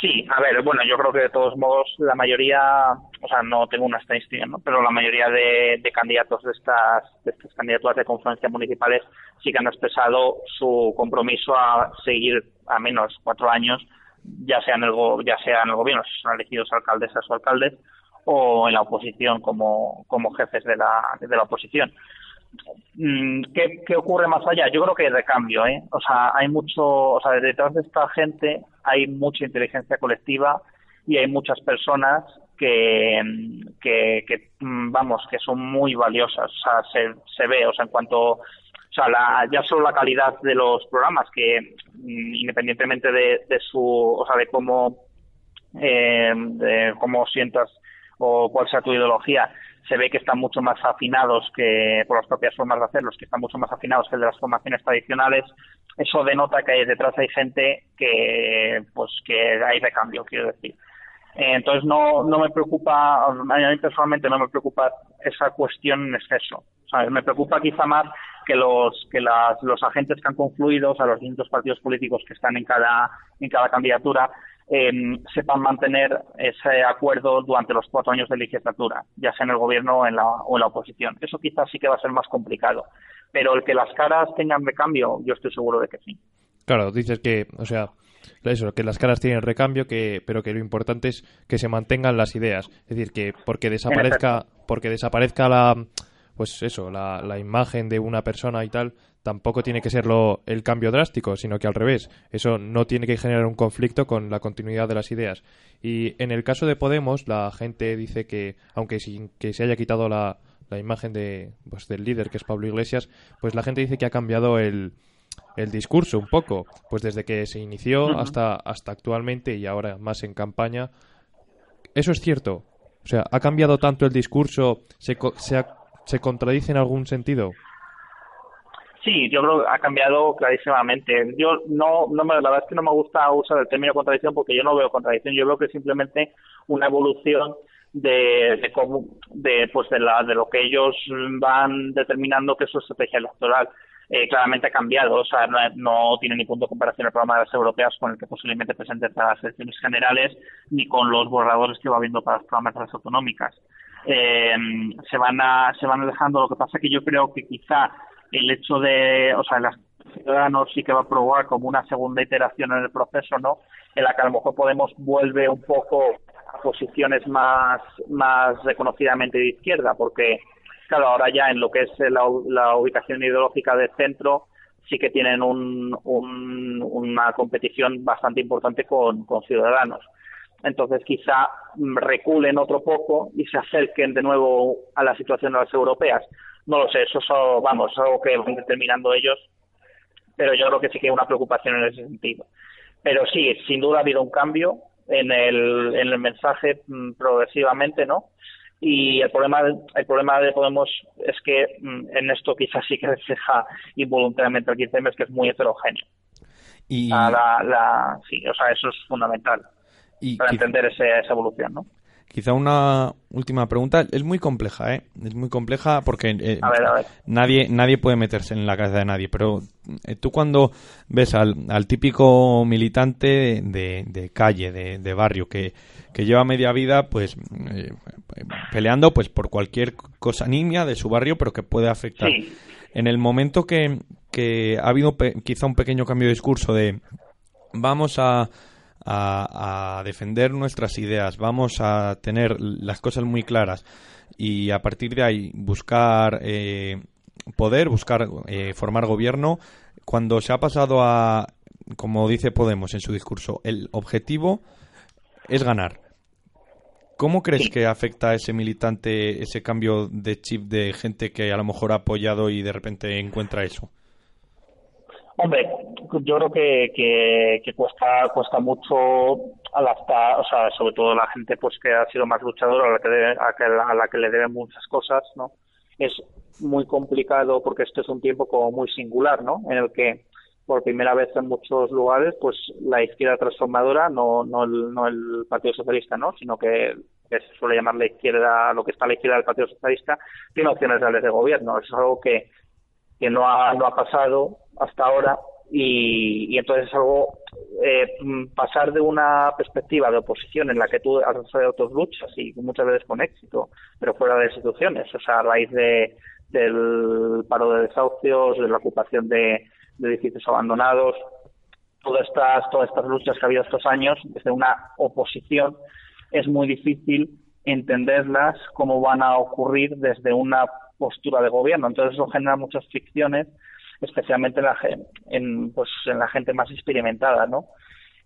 Sí, a ver, bueno, yo creo que de todos modos la mayoría, o sea, no tengo una estadística, ¿no? Pero la mayoría de, candidatos de estas, de estas candidaturas de conferencias municipales sí que han expresado su compromiso a seguir a menos cuatro años, ya sea en el, ya sea en el gobierno, si son elegidos alcaldesas o alcaldes, o en la oposición como, como jefes de la, de la oposición. Mm, ¿Qué, ¿Qué ocurre más allá? Yo creo que hay recambio, ¿eh? O sea, hay mucho, o sea, detrás de esta gente hay mucha inteligencia colectiva y hay muchas personas que, mm, que, mm, vamos, que son muy valiosas. O sea, se, ve, o sea, en cuanto, o sea, la, ya solo la calidad de los programas, que independientemente de, de su, o sea, de cómo, eh, de cómo sientas o cuál sea tu ideología, se ve que están mucho más afinados que por las propias formas de hacerlos, que están mucho más afinados que el de las formaciones tradicionales. Eso denota que hay detrás hay gente que, pues, que hay de cambio, quiero decir. Eh, Entonces no, no me preocupa, a mí personalmente no me preocupa esa cuestión en exceso. Me preocupa quizá más que los que las, los agentes que han confluido, o sea, los distintos partidos políticos que están en cada en cada candidatura, eh, sepan mantener ese acuerdo durante los cuatro años de legislatura, ya sea en el gobierno o en la, o en la oposición. Eso quizás sí que va a ser más complicado. Pero el que las caras tengan de cambio, yo estoy seguro de que sí. Claro, dices que, o sea, eso, que las caras tienen recambio, que, pero que lo importante es que se mantengan las ideas. Es decir, que porque desaparezca, porque desaparezca la, pues eso, la, la imagen de una persona y tal, tampoco tiene que ser lo, el cambio drástico, sino que al revés. Eso no tiene que generar un conflicto con la continuidad de las ideas. Y en el caso de Podemos, la gente dice que, aunque sin que se haya quitado la, la imagen de, pues, del líder, que es Pablo Iglesias, pues la gente dice que ha cambiado el, el discurso un poco, pues desde que se inició hasta, hasta actualmente y ahora más en campaña. Eso es cierto. O sea, ¿ha cambiado tanto el discurso? ¿Se, co- se, ha- se contradice en algún sentido? Sí, yo creo que ha cambiado clarísimamente. Yo no, no me, la verdad es que no me gusta usar el término contradicción porque yo no veo contradicción. Yo veo que es simplemente una evolución de, de cómo, de, pues de la, de lo que ellos van determinando que es su estrategia electoral. Eh, claramente ha cambiado, o sea, no, tiene ni punto de comparación el programa de las europeas con el que posiblemente presenten para las elecciones generales, ni con los borradores que va viendo para los programas de las autonómicas. Eh, se van a, se van alejando, lo que pasa que yo creo que quizá el hecho de, o sea, las ciudadanos sí que va a provocar como una segunda iteración en el proceso, ¿no? En la que a lo mejor Podemos vuelve un poco a posiciones más, más reconocidamente de izquierda, porque, claro, ahora ya en lo que es la, la ubicación ideológica del centro, sí que tienen un, un- una competición bastante importante con, Ciudadanos. Entonces quizá reculen otro poco y se acerquen de nuevo a la situación de las europeas. No lo sé, eso es algo, vamos, algo que van determinando ellos, pero yo creo que sí que hay una preocupación en ese sentido. Pero sí, sin duda ha habido un cambio en el, en el mensaje mm, progresivamente, ¿no? Y el problema, el problema de Podemos es que mm, en esto quizás sí que refleja involuntariamente el 15M, es que es muy heterogéneo. Y, Ah, la, la, sí, o sea, eso es fundamental y para quizá- entender ese- esa evolución, ¿no? Quizá una última pregunta. Es muy compleja, ¿eh? Es muy compleja porque eh, A ver, a ver. nadie nadie puede meterse en la cabeza de nadie. Pero eh, tú cuando ves al, al típico militante de, de calle, de, de barrio, que, que lleva media vida pues eh, peleando pues por cualquier cosa nimia de su barrio, pero que puede afectar. Sí. En el momento que, que ha habido pe- quizá un pequeño cambio de discurso de vamos a, a, a defender nuestras ideas, vamos a tener las cosas muy claras y a partir de ahí buscar eh, poder, buscar eh, formar gobierno, cuando se ha pasado a, como dice Podemos en su discurso, el objetivo es ganar. ¿Cómo crees que afecta a ese militante ese cambio de chip de gente que a lo mejor ha apoyado y de repente encuentra eso? Hombre, yo creo que, que, cuesta cuesta mucho adaptar, o sea, sobre todo la gente pues que ha sido más luchadora, a la que, debe- a que- a la que le deben muchas cosas, ¿no? Es muy complicado porque esto es un tiempo como muy singular, ¿no? En el que por primera vez en muchos lugares, pues la izquierda transformadora, no, no, el, no el Partido Socialista, ¿no? Sino que, que se suele llamar la izquierda, lo que está a la izquierda del Partido Socialista, tiene opciones reales de gobierno. Es algo que, que no ha, no ha pasado hasta ahora y, y entonces es algo eh, pasar de una perspectiva de oposición en la que tú has desarrollado tus luchas y muchas veces con éxito, pero fuera de instituciones, o sea, a raíz de, del paro de desahucios, de la ocupación de, de edificios abandonados, todas estas, todas estas luchas que ha habido estos años, desde una oposición, es muy difícil entenderlas cómo van a ocurrir desde una postura de gobierno. Entonces eso genera muchas fricciones, especialmente en la, en, pues, en la gente más experimentada, ¿no?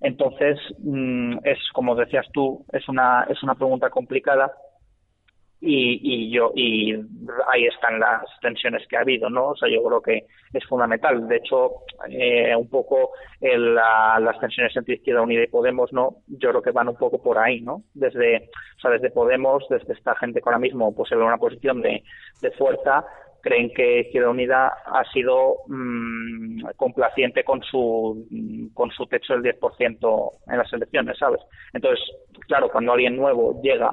Entonces, mm, es como decías tú, es una, es una pregunta complicada y, y yo y ahí están las tensiones que ha habido no o sea yo creo que es fundamental. De hecho eh, un poco el- la- las tensiones entre Izquierda Unida y Podemos no yo creo que van un poco por ahí no desde o sea desde Podemos desde esta gente que ahora mismo pues en una posición de, de fuerza creen que Izquierda Unida ha sido mm, complaciente con su mm, con su techo del 10% en las elecciones sabes entonces claro cuando alguien nuevo llega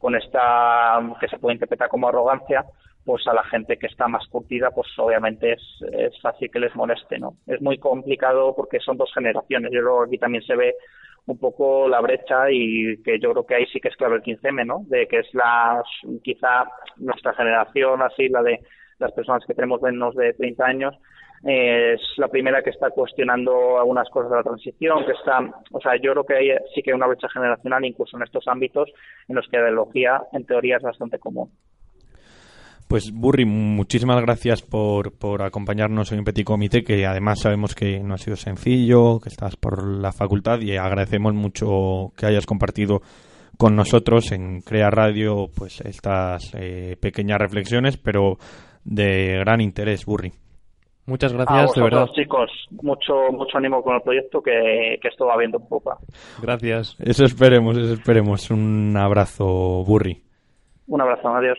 con esta que se puede interpretar como arrogancia, pues a la gente que está más curtida, pues obviamente es, es fácil que les moleste, ¿no? Es muy complicado porque son dos generaciones. Yo creo que aquí también se ve un poco la brecha y que yo creo que ahí sí que es clave el 15M, ¿no? De que es la, quizá nuestra generación, así, la de las personas que tenemos menos de 30 años, eh, es la primera que está cuestionando algunas cosas de la transición, que está, o sea, yo creo que hay, sí que hay una brecha generacional incluso en estos ámbitos en los que la ideología, en teoría, es bastante común. Pues Burri, muchísimas gracias por, por acompañarnos en un petit comité que además sabemos que no ha sido sencillo, que estás por la facultad y agradecemos mucho que hayas compartido con nosotros en Crea Radio pues estas eh, pequeñas reflexiones, pero de gran interés, Burri. Muchas A gracias, de verdad. vosotros, chicos, mucho, mucho ánimo con el proyecto que, que esto va viendo un poco. Gracias. Eso esperemos, eso esperemos. Un abrazo, Burri. Un abrazo, adiós.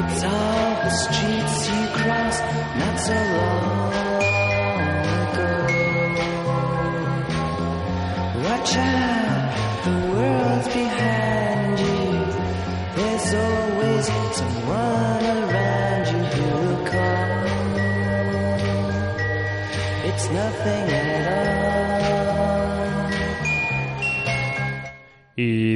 It's all the streets you crossed not so long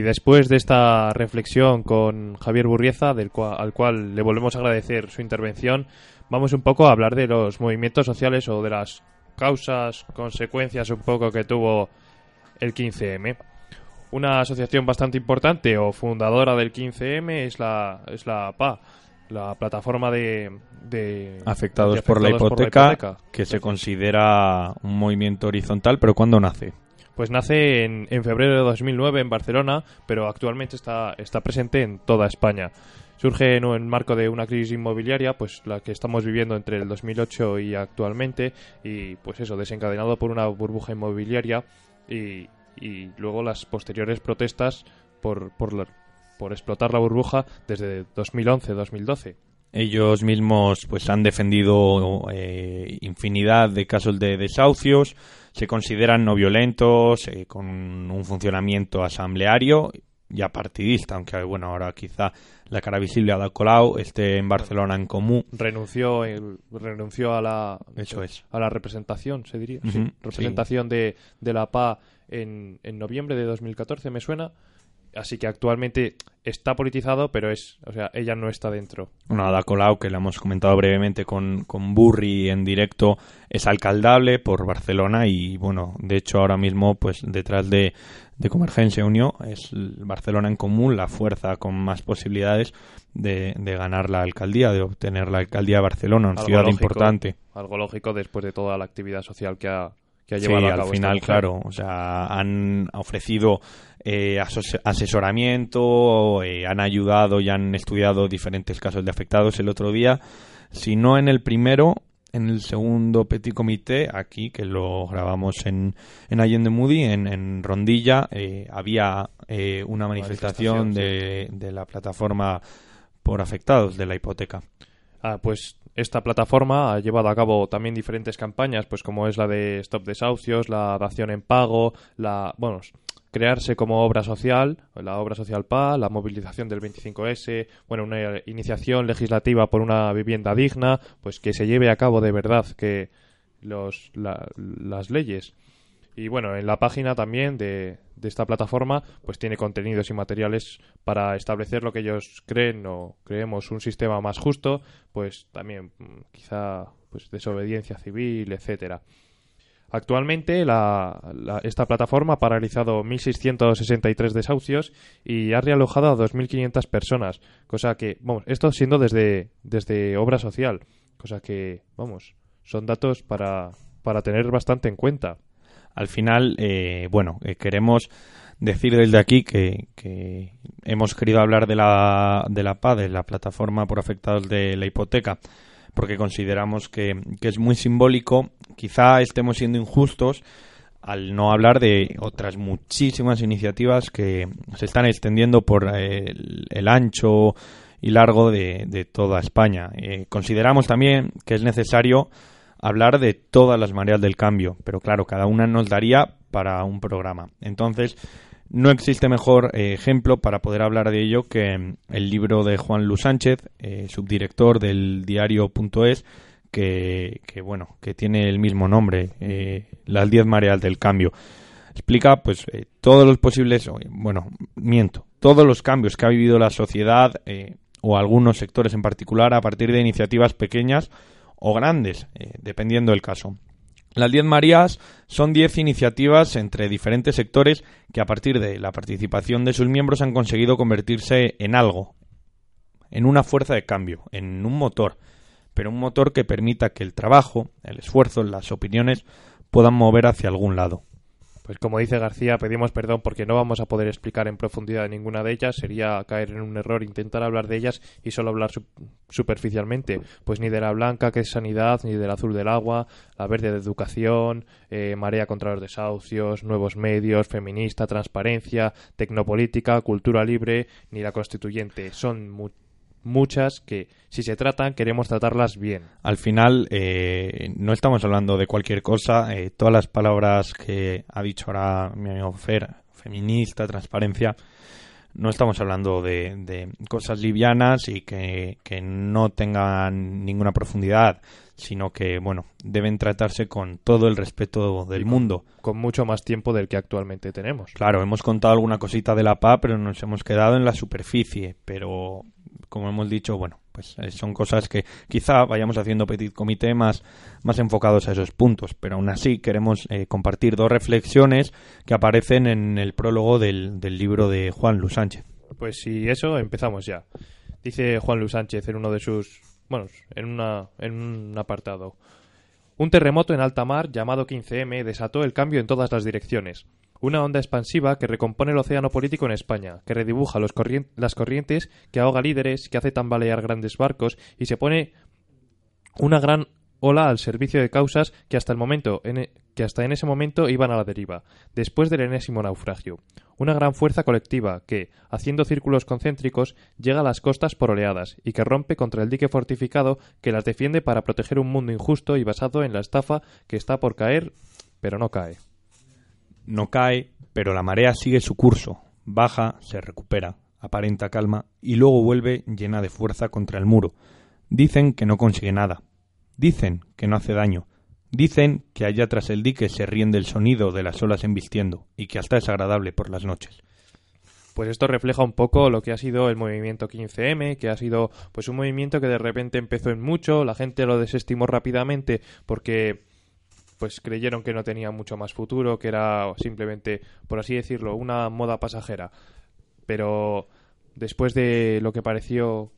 Y después de esta reflexión con Javier Burrieza, del cual, al cual le volvemos a agradecer su intervención, vamos un poco a hablar de los movimientos sociales o de las causas, consecuencias un poco que tuvo el 15M. Una asociación bastante importante o fundadora del 15M es la, es la PA, la plataforma de, de Afectados, de por, la hipoteca. que se considera un movimiento horizontal, pero ¿cuándo nace? Pues nace en, en febrero de 2009 en Barcelona, pero actualmente está, está presente en toda España. Surge en el marco de una crisis inmobiliaria, pues la que estamos viviendo entre el 2008 y actualmente, y pues eso, desencadenado por una burbuja inmobiliaria y, luego las posteriores protestas por, por, la- por explotar la burbuja desde 2011-2012. Ellos mismos pues han defendido eh, infinidad de casos de desahucios, se consideran no violentos, eh, con un funcionamiento asambleario y apartidista, aunque bueno, ahora quizá la cara visible a Colau esté en Barcelona en común. renunció el- renunció a la Eso es. a la representación se diría sí. representación de, de la PA en, en noviembre de 2014 me suena así que actualmente está politizado pero es o sea ella no está dentro Bueno, Ada Colau, que la hemos comentado brevemente con, con Burri en directo, es alcaldable por Barcelona y, bueno, de hecho ahora mismo, pues detrás de, de Convergencia Unió, es el Barcelona en común la fuerza con más posibilidades de, de ganar la alcaldía, de obtener la alcaldía de Barcelona, una Algo ciudad lógico, importante. algo lógico después de toda la actividad social que ha que ha Sí, llevado a al cabo esta final, claro, o sea, han ofrecido eh, asesoramiento, eh, han ayudado y han estudiado diferentes casos de afectados el otro día. Si no en el primero, en el segundo petit comité, aquí que lo grabamos en, en Allende Moody, en, en Rondilla, eh, había eh, una manifestación, manifestación, de, de la plataforma por afectados de la hipoteca. Ah, pues esta plataforma ha llevado a cabo también diferentes campañas, pues como es la de Stop Desahucios, la dación en pago, la, bueno, crearse como obra social, la obra social PA, la movilización del 25S, bueno, una iniciación legislativa por una vivienda digna, pues que se lleve a cabo de verdad que los, la- las leyes. Y bueno, en la página también de, esta plataforma, pues tiene contenidos y materiales para establecer lo que ellos creen o creemos un sistema más justo, pues también mm, quizá pues desobediencia civil, etcétera. Actualmente la- la- esta plataforma ha paralizado 1.663 desahucios y ha realojado a 2.500 personas, cosa que, vamos, esto siendo desde, desde obra social, cosa que, vamos, son datos para, para tener bastante en cuenta. Al final, eh, bueno, eh, queremos decir desde aquí que, hemos querido hablar de la, de la PA, de la plataforma por afectados de la hipoteca, porque consideramos que, que es muy simbólico. Quizá estemos siendo injustos al no hablar de otras muchísimas iniciativas que se están extendiendo por eh, el, el ancho y largo de, de toda España. Eh, consideramos también que es necesario hablar de todas las mareas del cambio, pero claro, cada una nos daría para un programa. Entonces, no existe mejor eh, ejemplo para poder hablar de ello que mm, el libro de Juan Luis Sánchez, eh, subdirector del diario.es, que, que, bueno, que tiene el mismo nombre, eh, Las 10 mareas del cambio. Explica, pues, eh, todos los posibles, bueno, miento, todos los cambios que ha vivido la sociedad eh, o algunos sectores en particular a partir de iniciativas pequeñas o grandes, eh, dependiendo del caso. Las 10 Marías son 10 iniciativas entre diferentes sectores que a partir de la participación de sus miembros han conseguido convertirse en algo, en una fuerza de cambio, en un motor, pero un motor que permita que el trabajo, el esfuerzo, las opiniones puedan mover hacia algún lado. Pues como dice García, pedimos perdón porque no vamos a poder explicar en profundidad ninguna de ellas. Sería caer en un error intentar hablar de ellas y solo hablar su- superficialmente. Pues ni de la blanca, que es sanidad, ni del azul del agua, la verde de educación, eh, marea contra los desahucios, nuevos medios, feminista, transparencia, tecnopolítica, cultura libre, ni la constituyente. Son mu- muchas que, si se tratan, queremos tratarlas bien. Al final, eh, no estamos hablando de cualquier cosa. eh, todas las palabras que ha dicho ahora mi amigo Fer, feminista, transparencia, no estamos hablando de, de cosas livianas y que, que no tengan ninguna profundidad, sino que, bueno, deben tratarse con todo el respeto del mundo. Con mucho más tiempo del que actualmente tenemos. Claro, hemos contado alguna cosita de la PA, pero nos hemos quedado en la superficie. Pero, como hemos dicho, bueno, pues eh, son cosas que quizá vayamos haciendo petit comité más, más enfocados a esos puntos. Pero aún así queremos eh, compartir dos reflexiones que aparecen en el prólogo del, del libro de Juan Luis Sánchez. Pues si eso, empezamos ya. Dice Juan Luis Sánchez en uno de sus. Bueno, en, una, en un apartado. Un terremoto en alta mar llamado 15M desató el cambio en todas las direcciones. Una onda expansiva que recompone el océano político en España, que redibuja las corrientes, que ahoga líderes, que hace tambalear grandes barcos y se pone una gran ola al servicio de causas que hasta el momento en e- que hasta en ese momento iban a la deriva, después del enésimo naufragio. Una gran fuerza colectiva que, haciendo círculos concéntricos, llega a las costas por oleadas y que rompe contra el dique fortificado que las defiende para proteger un mundo injusto y basado en la estafa que está por caer, pero no cae. No cae, pero la marea sigue su curso, baja, se recupera, aparenta calma y luego vuelve llena de fuerza contra el muro. Dicen que no consigue nada. Dicen que no hace daño. Dicen que allá tras el dique se ríen del sonido de las olas embistiendo y que hasta es agradable por las noches. Pues esto refleja un poco lo que ha sido el movimiento 15M, que ha sido pues un movimiento que de repente empezó en mucho, la gente lo desestimó rápidamente porque pues creyeron que no tenía mucho más futuro, que era simplemente, por así decirlo, una moda pasajera. Pero después de lo que pareció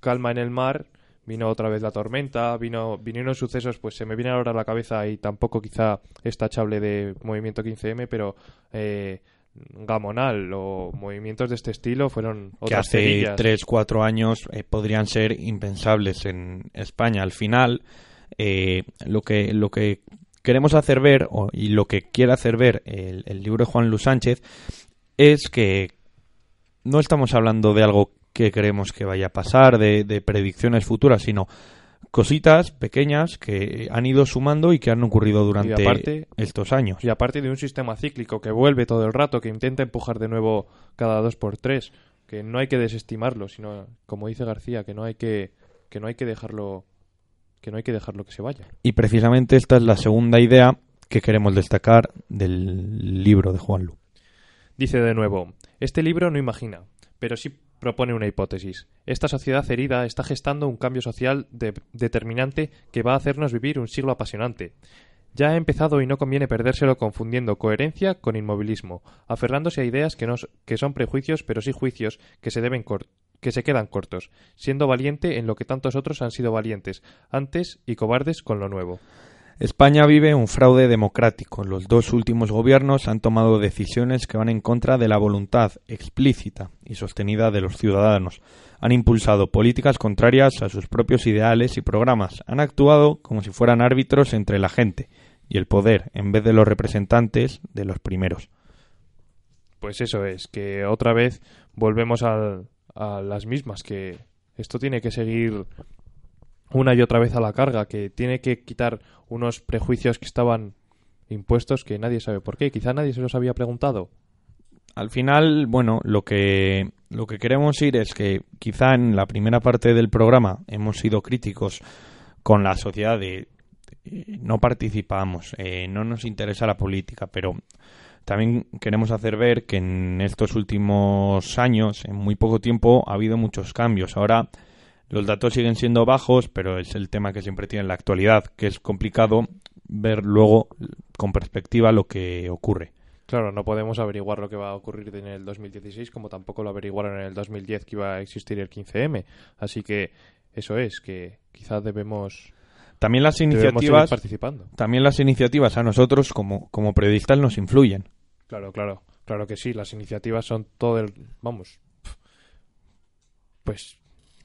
calma en el mar, vino otra vez la tormenta, vino, vinieron sucesos, pues se me viene ahora a la cabeza y tampoco quizá es tachable de movimiento 15M, pero eh, Gamonal o movimientos de este estilo fueron que otras hace cerillas. tres, cuatro años eh, podrían ser impensables en España. Al final, eh, lo que lo que queremos hacer ver o- y lo que quiere hacer ver el, el libro de Juan Luis Sánchez es que no estamos hablando de algo que creemos que vaya a pasar, de, de predicciones futuras, sino cositas pequeñas que han ido sumando y que han ocurrido durante aparte- estos años. Y aparte de un sistema cíclico que vuelve todo el rato, que intenta empujar de nuevo cada dos por tres, que no hay que desestimarlo, sino, como dice García, que no hay que, que no hay que dejarlo, que no hay que dejarlo que se vaya. Y precisamente esta es la segunda idea que queremos destacar del libro de Juan Lu. Dice de nuevo, este libro no imagina, pero sí propone una hipótesis. Esta sociedad herida está gestando un cambio social de- determinante que va a hacernos vivir un siglo apasionante. Ya ha empezado y no conviene perdérselo confundiendo coherencia con inmovilismo, aferrándose a ideas que, no, son prejuicios pero sí juicios que se deben que se quedan cortos, siendo valiente en lo que tantos otros han sido valientes antes y cobardes con lo nuevo. España vive un fraude democrático. Los dos últimos gobiernos han tomado decisiones que van en contra de la voluntad explícita y sostenida de los ciudadanos. Han impulsado políticas contrarias a sus propios ideales y programas. Han actuado como si fueran árbitros entre la gente y el poder en vez de los representantes de los primeros. Pues eso es, que otra vez volvemos al- a las mismas, que esto tiene que seguir una y otra vez a la carga, que tiene que quitar unos prejuicios que estaban impuestos que nadie sabe por qué. Quizá nadie se los había preguntado. Al final, bueno, lo que lo que queremos ir es que quizá en la primera parte del programa hemos sido críticos con la sociedad de eh, no participamos, eh, no nos interesa la política, pero también queremos hacer ver que en estos últimos años, en muy poco tiempo, ha habido muchos cambios. Ahora los datos siguen siendo bajos, pero es el tema que siempre tiene la actualidad, que es complicado ver luego con perspectiva lo que ocurre. Claro, no podemos averiguar lo que va a ocurrir en el 2016 como tampoco lo averiguaron en el 2010 que iba a existir el 15M. Así que eso es, que quizás debemos, También las iniciativas participando. también las iniciativas a nosotros como, como periodistas nos influyen. Claro, claro, claro que sí. Las iniciativas son todo el... Vamos. Pues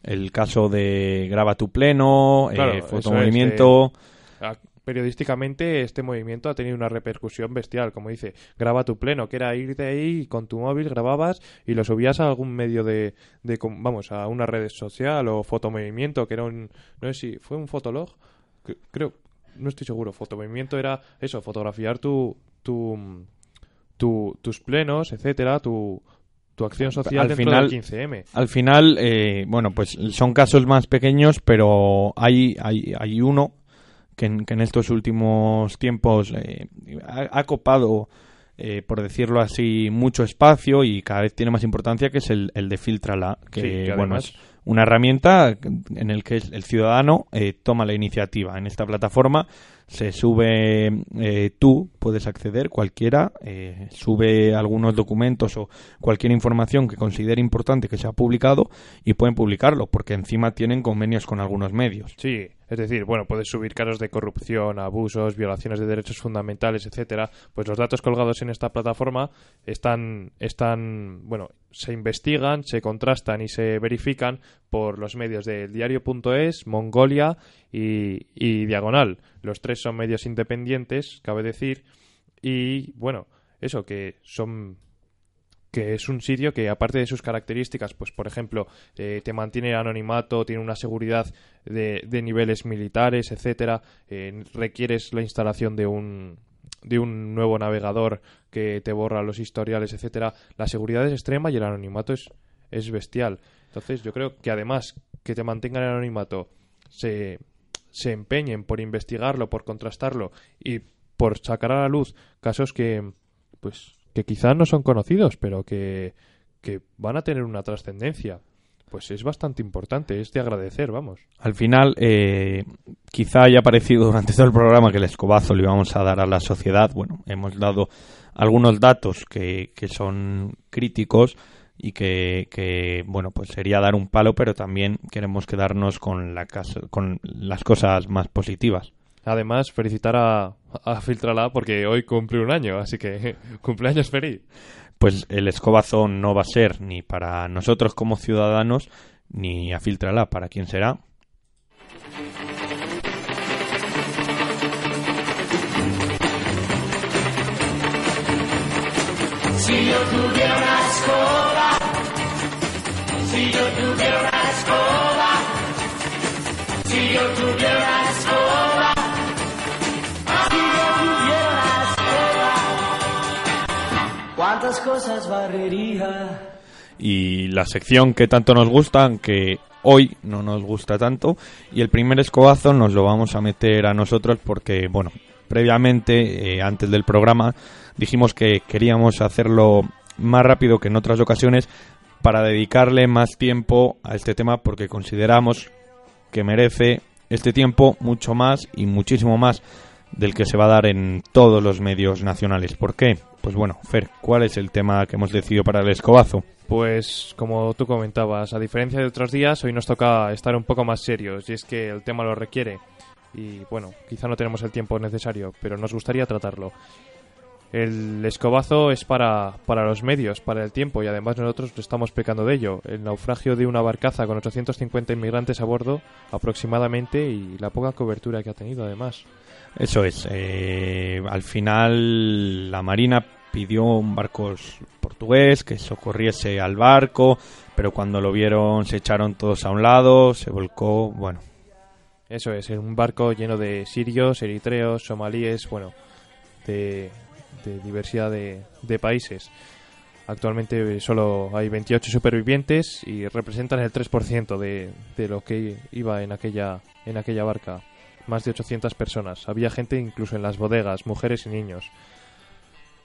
El caso de Graba tu Pleno, Claro, eh, Fotomovimiento. Ah, periodísticamente este movimiento ha tenido una repercusión bestial, como dice, graba tu pleno, que era irte ahí con tu móvil, grababas y lo subías a algún medio de, de vamos, a una red social o fotomovimiento, que era un, no sé si fue un fotolog, Cre- creo, no estoy seguro, fotomovimiento era eso, fotografiar tu, tu, tu- tus plenos, etcétera, tu, tu acción social Al dentro final- del 15M. Al final, eh, bueno, pues son casos más pequeños, pero hay, hay, hay uno que en, que en estos últimos tiempos eh, ha, ha copado, eh, por decirlo así, mucho espacio y cada vez tiene más importancia, que es el, el de Filtrala, que, Sí, que bueno, además- es una herramienta en el que el ciudadano eh, toma la iniciativa. En esta plataforma se sube, eh, tú puedes acceder, cualquiera, eh, sube algunos documentos o cualquier información que considere importante que se ha publicado y pueden publicarlo, porque encima tienen convenios con algunos medios. Sí, es decir, bueno, puedes subir casos de corrupción, abusos, violaciones de derechos fundamentales, etcétera. Pues los datos colgados en esta plataforma están, están, bueno, se investigan, se contrastan y se verifican por los medios de diario.es, Mongolia y, y Diagonal. Los tres son medios independientes, cabe decir, y bueno, eso que son que es un sitio que aparte de sus características, pues por ejemplo, eh, te mantiene en anonimato, tiene una seguridad de, de niveles militares, etcétera, eh, requieres la instalación de un de un nuevo navegador que te borra los historiales, etcétera. La seguridad es extrema y el anonimato es es bestial. Entonces, yo creo que además que te mantengan en anonimato se se empeñen por investigarlo, por contrastarlo y por sacar a la luz casos que pues que quizás no son conocidos, pero que, que van a tener una trascendencia. Pues es bastante importante, es de agradecer, vamos. Al final, eh, quizá haya parecido durante todo el programa que el escobazo le íbamos a dar a la sociedad. Bueno, hemos dado algunos datos que, que son críticos y que, que, bueno, pues sería dar un palo, pero también queremos quedarnos con, la casa- con las cosas más positivas. Además, felicitar a, a Filtrala porque hoy cumple un año, así que cumpleaños feliz. Pues el escobazo no va a ser ni para nosotros como ciudadanos, ni a Filtrala, para quién será. Y la sección que tanto nos gusta, aunque hoy no nos gusta tanto, y el primer escobazo nos lo vamos a meter a nosotros porque, bueno, previamente, eh, antes del programa, dijimos que queríamos hacerlo más rápido que en otras ocasiones para dedicarle más tiempo a este tema porque consideramos que merece este tiempo mucho más y muchísimo más del que se va a dar en todos los medios nacionales. ¿Por qué? Pues bueno, Fer, ¿cuál es el tema que hemos decidido para el escobazo? Pues como tú comentabas, a diferencia de otros días, hoy nos toca estar un poco más serios y es que el tema lo requiere. Y bueno, quizá no tenemos el tiempo necesario, pero nos gustaría tratarlo. El escobazo es para, para los medios, para el tiempo, y además nosotros estamos pecando de ello. El naufragio de una barcaza con 850 inmigrantes a bordo aproximadamente y la poca cobertura que ha tenido además. Eso es. eh, al final la Marina pidió un barco portugués que socorriese al barco, pero cuando lo vieron se echaron todos a un lado, se volcó, bueno, Eso es, en un barco lleno de sirios, eritreos, somalíes, bueno, de, de diversidad de, de países. Actualmente solo hay 28 supervivientes y representan el 3% de, de lo que iba en aquella, en aquella barca. Más de 800 personas. Había gente incluso en las bodegas, mujeres y niños.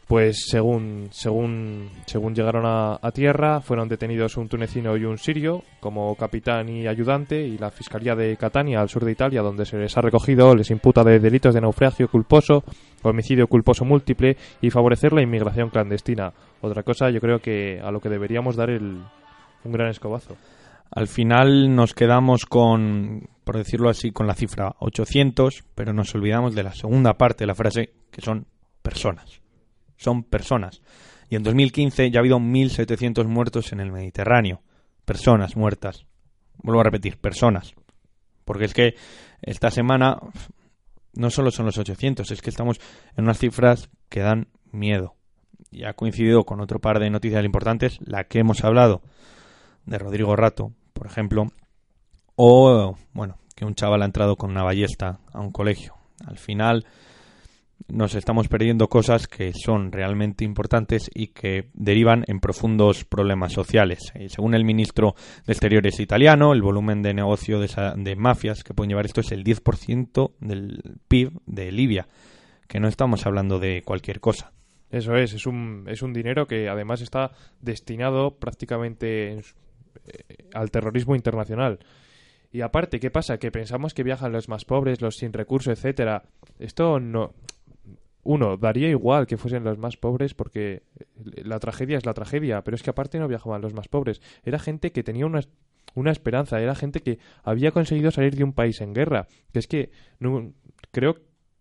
Pues según, según, según llegaron a, tierra, fueron detenidos un tunecino y un sirio como capitán y ayudante y la Fiscalía de Catania, al sur de Italia, donde se les ha recogido, les imputa de delitos de naufragio culposo, homicidio culposo múltiple y favorecer la inmigración clandestina. Otra cosa, yo creo que a lo que deberíamos dar el, un gran escobazo. Al final nos quedamos con, por decirlo así, con la cifra 800, pero nos olvidamos de la segunda parte de la frase, que son personas. Son personas. Y en 2015 ya ha habido 1.700 muertos en el Mediterráneo. Personas muertas. Vuelvo a repetir, personas. Porque es que esta semana no solo son los 800, es que estamos en unas cifras que dan miedo. Y ha coincidido con otro par de noticias importantes, la que hemos hablado de Rodrigo Rato, por ejemplo, o, bueno, que un chaval ha entrado con una ballesta a un colegio. Al final, nos estamos perdiendo cosas que son realmente importantes y que derivan en profundos problemas sociales. Eh, según el ministro de Exteriores italiano, el volumen de negocio de, esa- de mafias que pueden llevar esto es el 10% del PIB de Libia, que no estamos hablando de cualquier cosa. Eso es, es un, es un dinero que además está destinado prácticamente eh, al terrorismo internacional. Y aparte, ¿qué pasa? Que pensamos que viajan los más pobres, los sin recursos, etcétera. Esto no. Uno, daría igual que fuesen los más pobres porque la tragedia es la tragedia, pero es que aparte no viajaban los más pobres. Era gente que tenía una, una esperanza, era gente que había conseguido salir de un país en guerra. Es que no, creo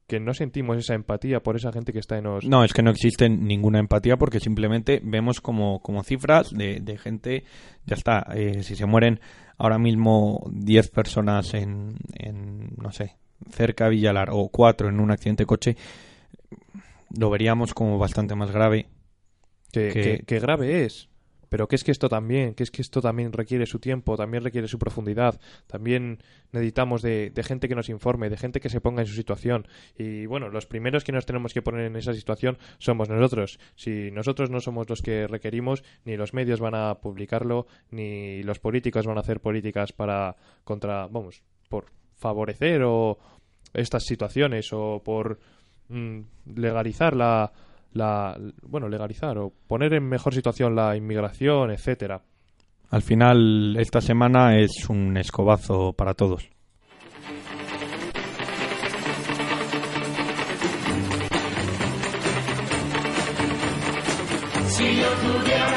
que no sentimos esa empatía por esa gente que está en los... No, es que no existe ninguna empatía porque simplemente vemos como, como cifras de, de gente, ya está, eh, si se mueren ahora mismo 10 personas en, en, no sé, cerca de Villalar o 4 en un accidente de coche, lo veríamos como bastante más grave. que, que- que- que grave es. Pero que es que esto también, que es que esto también requiere su tiempo, también requiere su profundidad, también necesitamos de, de gente que nos informe, de gente que se ponga en su situación. Y bueno, los primeros que nos tenemos que poner en esa situación somos nosotros. Si nosotros no somos los que requerimos, ni los medios van a publicarlo, ni los políticos van a hacer políticas para contra, vamos, por favorecer o estas situaciones o por legalizar la, la bueno legalizar o poner en mejor situación la inmigración etcétera Al final, esta semana es un escobazo para todos. ¿Cuántas cosas barrería?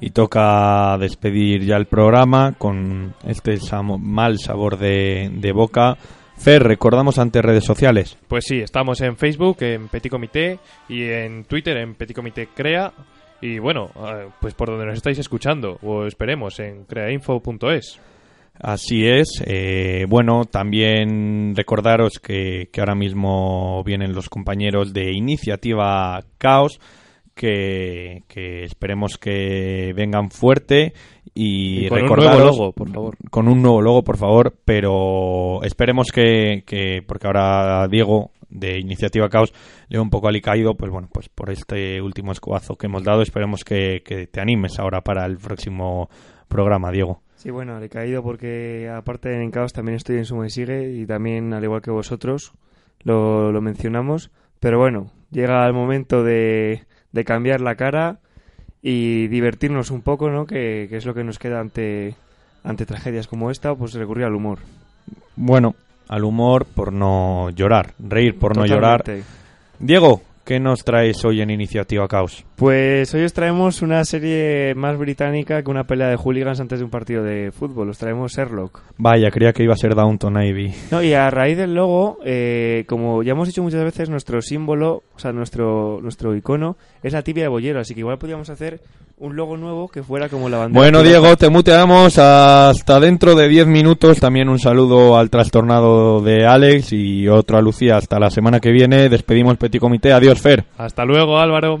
Y toca despedir ya el programa con este mal sabor de, de boca. Fer, recordamos ante redes sociales. pues sí estamos en Facebook en Petit Comité y en Twitter en Petit Comité Crea y bueno eh, pues por donde nos estáis escuchando o esperemos en creainfo.es Así es. eh, bueno, también recordaros que, que ahora mismo vienen los compañeros de Iniciativa Caos, que, que esperemos que vengan fuerte y, Y con un nuevo logo, por favor. con un nuevo logo, por favor, pero esperemos que, que porque ahora Diego de Iniciativa Caos le un poco alicaído, pues bueno, pues por este último escobazo que hemos dado, esperemos que, que te animes ahora para el próximo programa, Diego. Sí, bueno, le he caído porque aparte en Caos también estoy en Suma y Sigue y también, al igual que vosotros, lo, lo mencionamos. Pero bueno, llega el momento de, de cambiar la cara y divertirnos un poco, ¿no? Que, que es lo que nos queda ante, ante tragedias como esta, pues recurrir al humor. Bueno, al humor por no llorar, reír por no llorar. Diego, ¿qué nos traes hoy en Iniciativa Caos? Pues hoy os traemos una serie más británica que una pelea de hooligans antes de un partido de fútbol. Os traemos Sherlock. Vaya, creía que iba a ser Downton Abbey. No, y a raíz del logo, eh, como ya hemos dicho muchas veces, nuestro símbolo, o sea, nuestro, nuestro icono, es la tibia de bollero. Así que igual podríamos hacer un logo nuevo que fuera como la bandera. Bueno. Diego, te muteamos hasta dentro de 10 minutos. También un saludo al trastornado de Alex y otro a Lucía. Hasta la semana que viene. Despedimos Petit Comité. Adiós, Fer. hasta luego Álvaro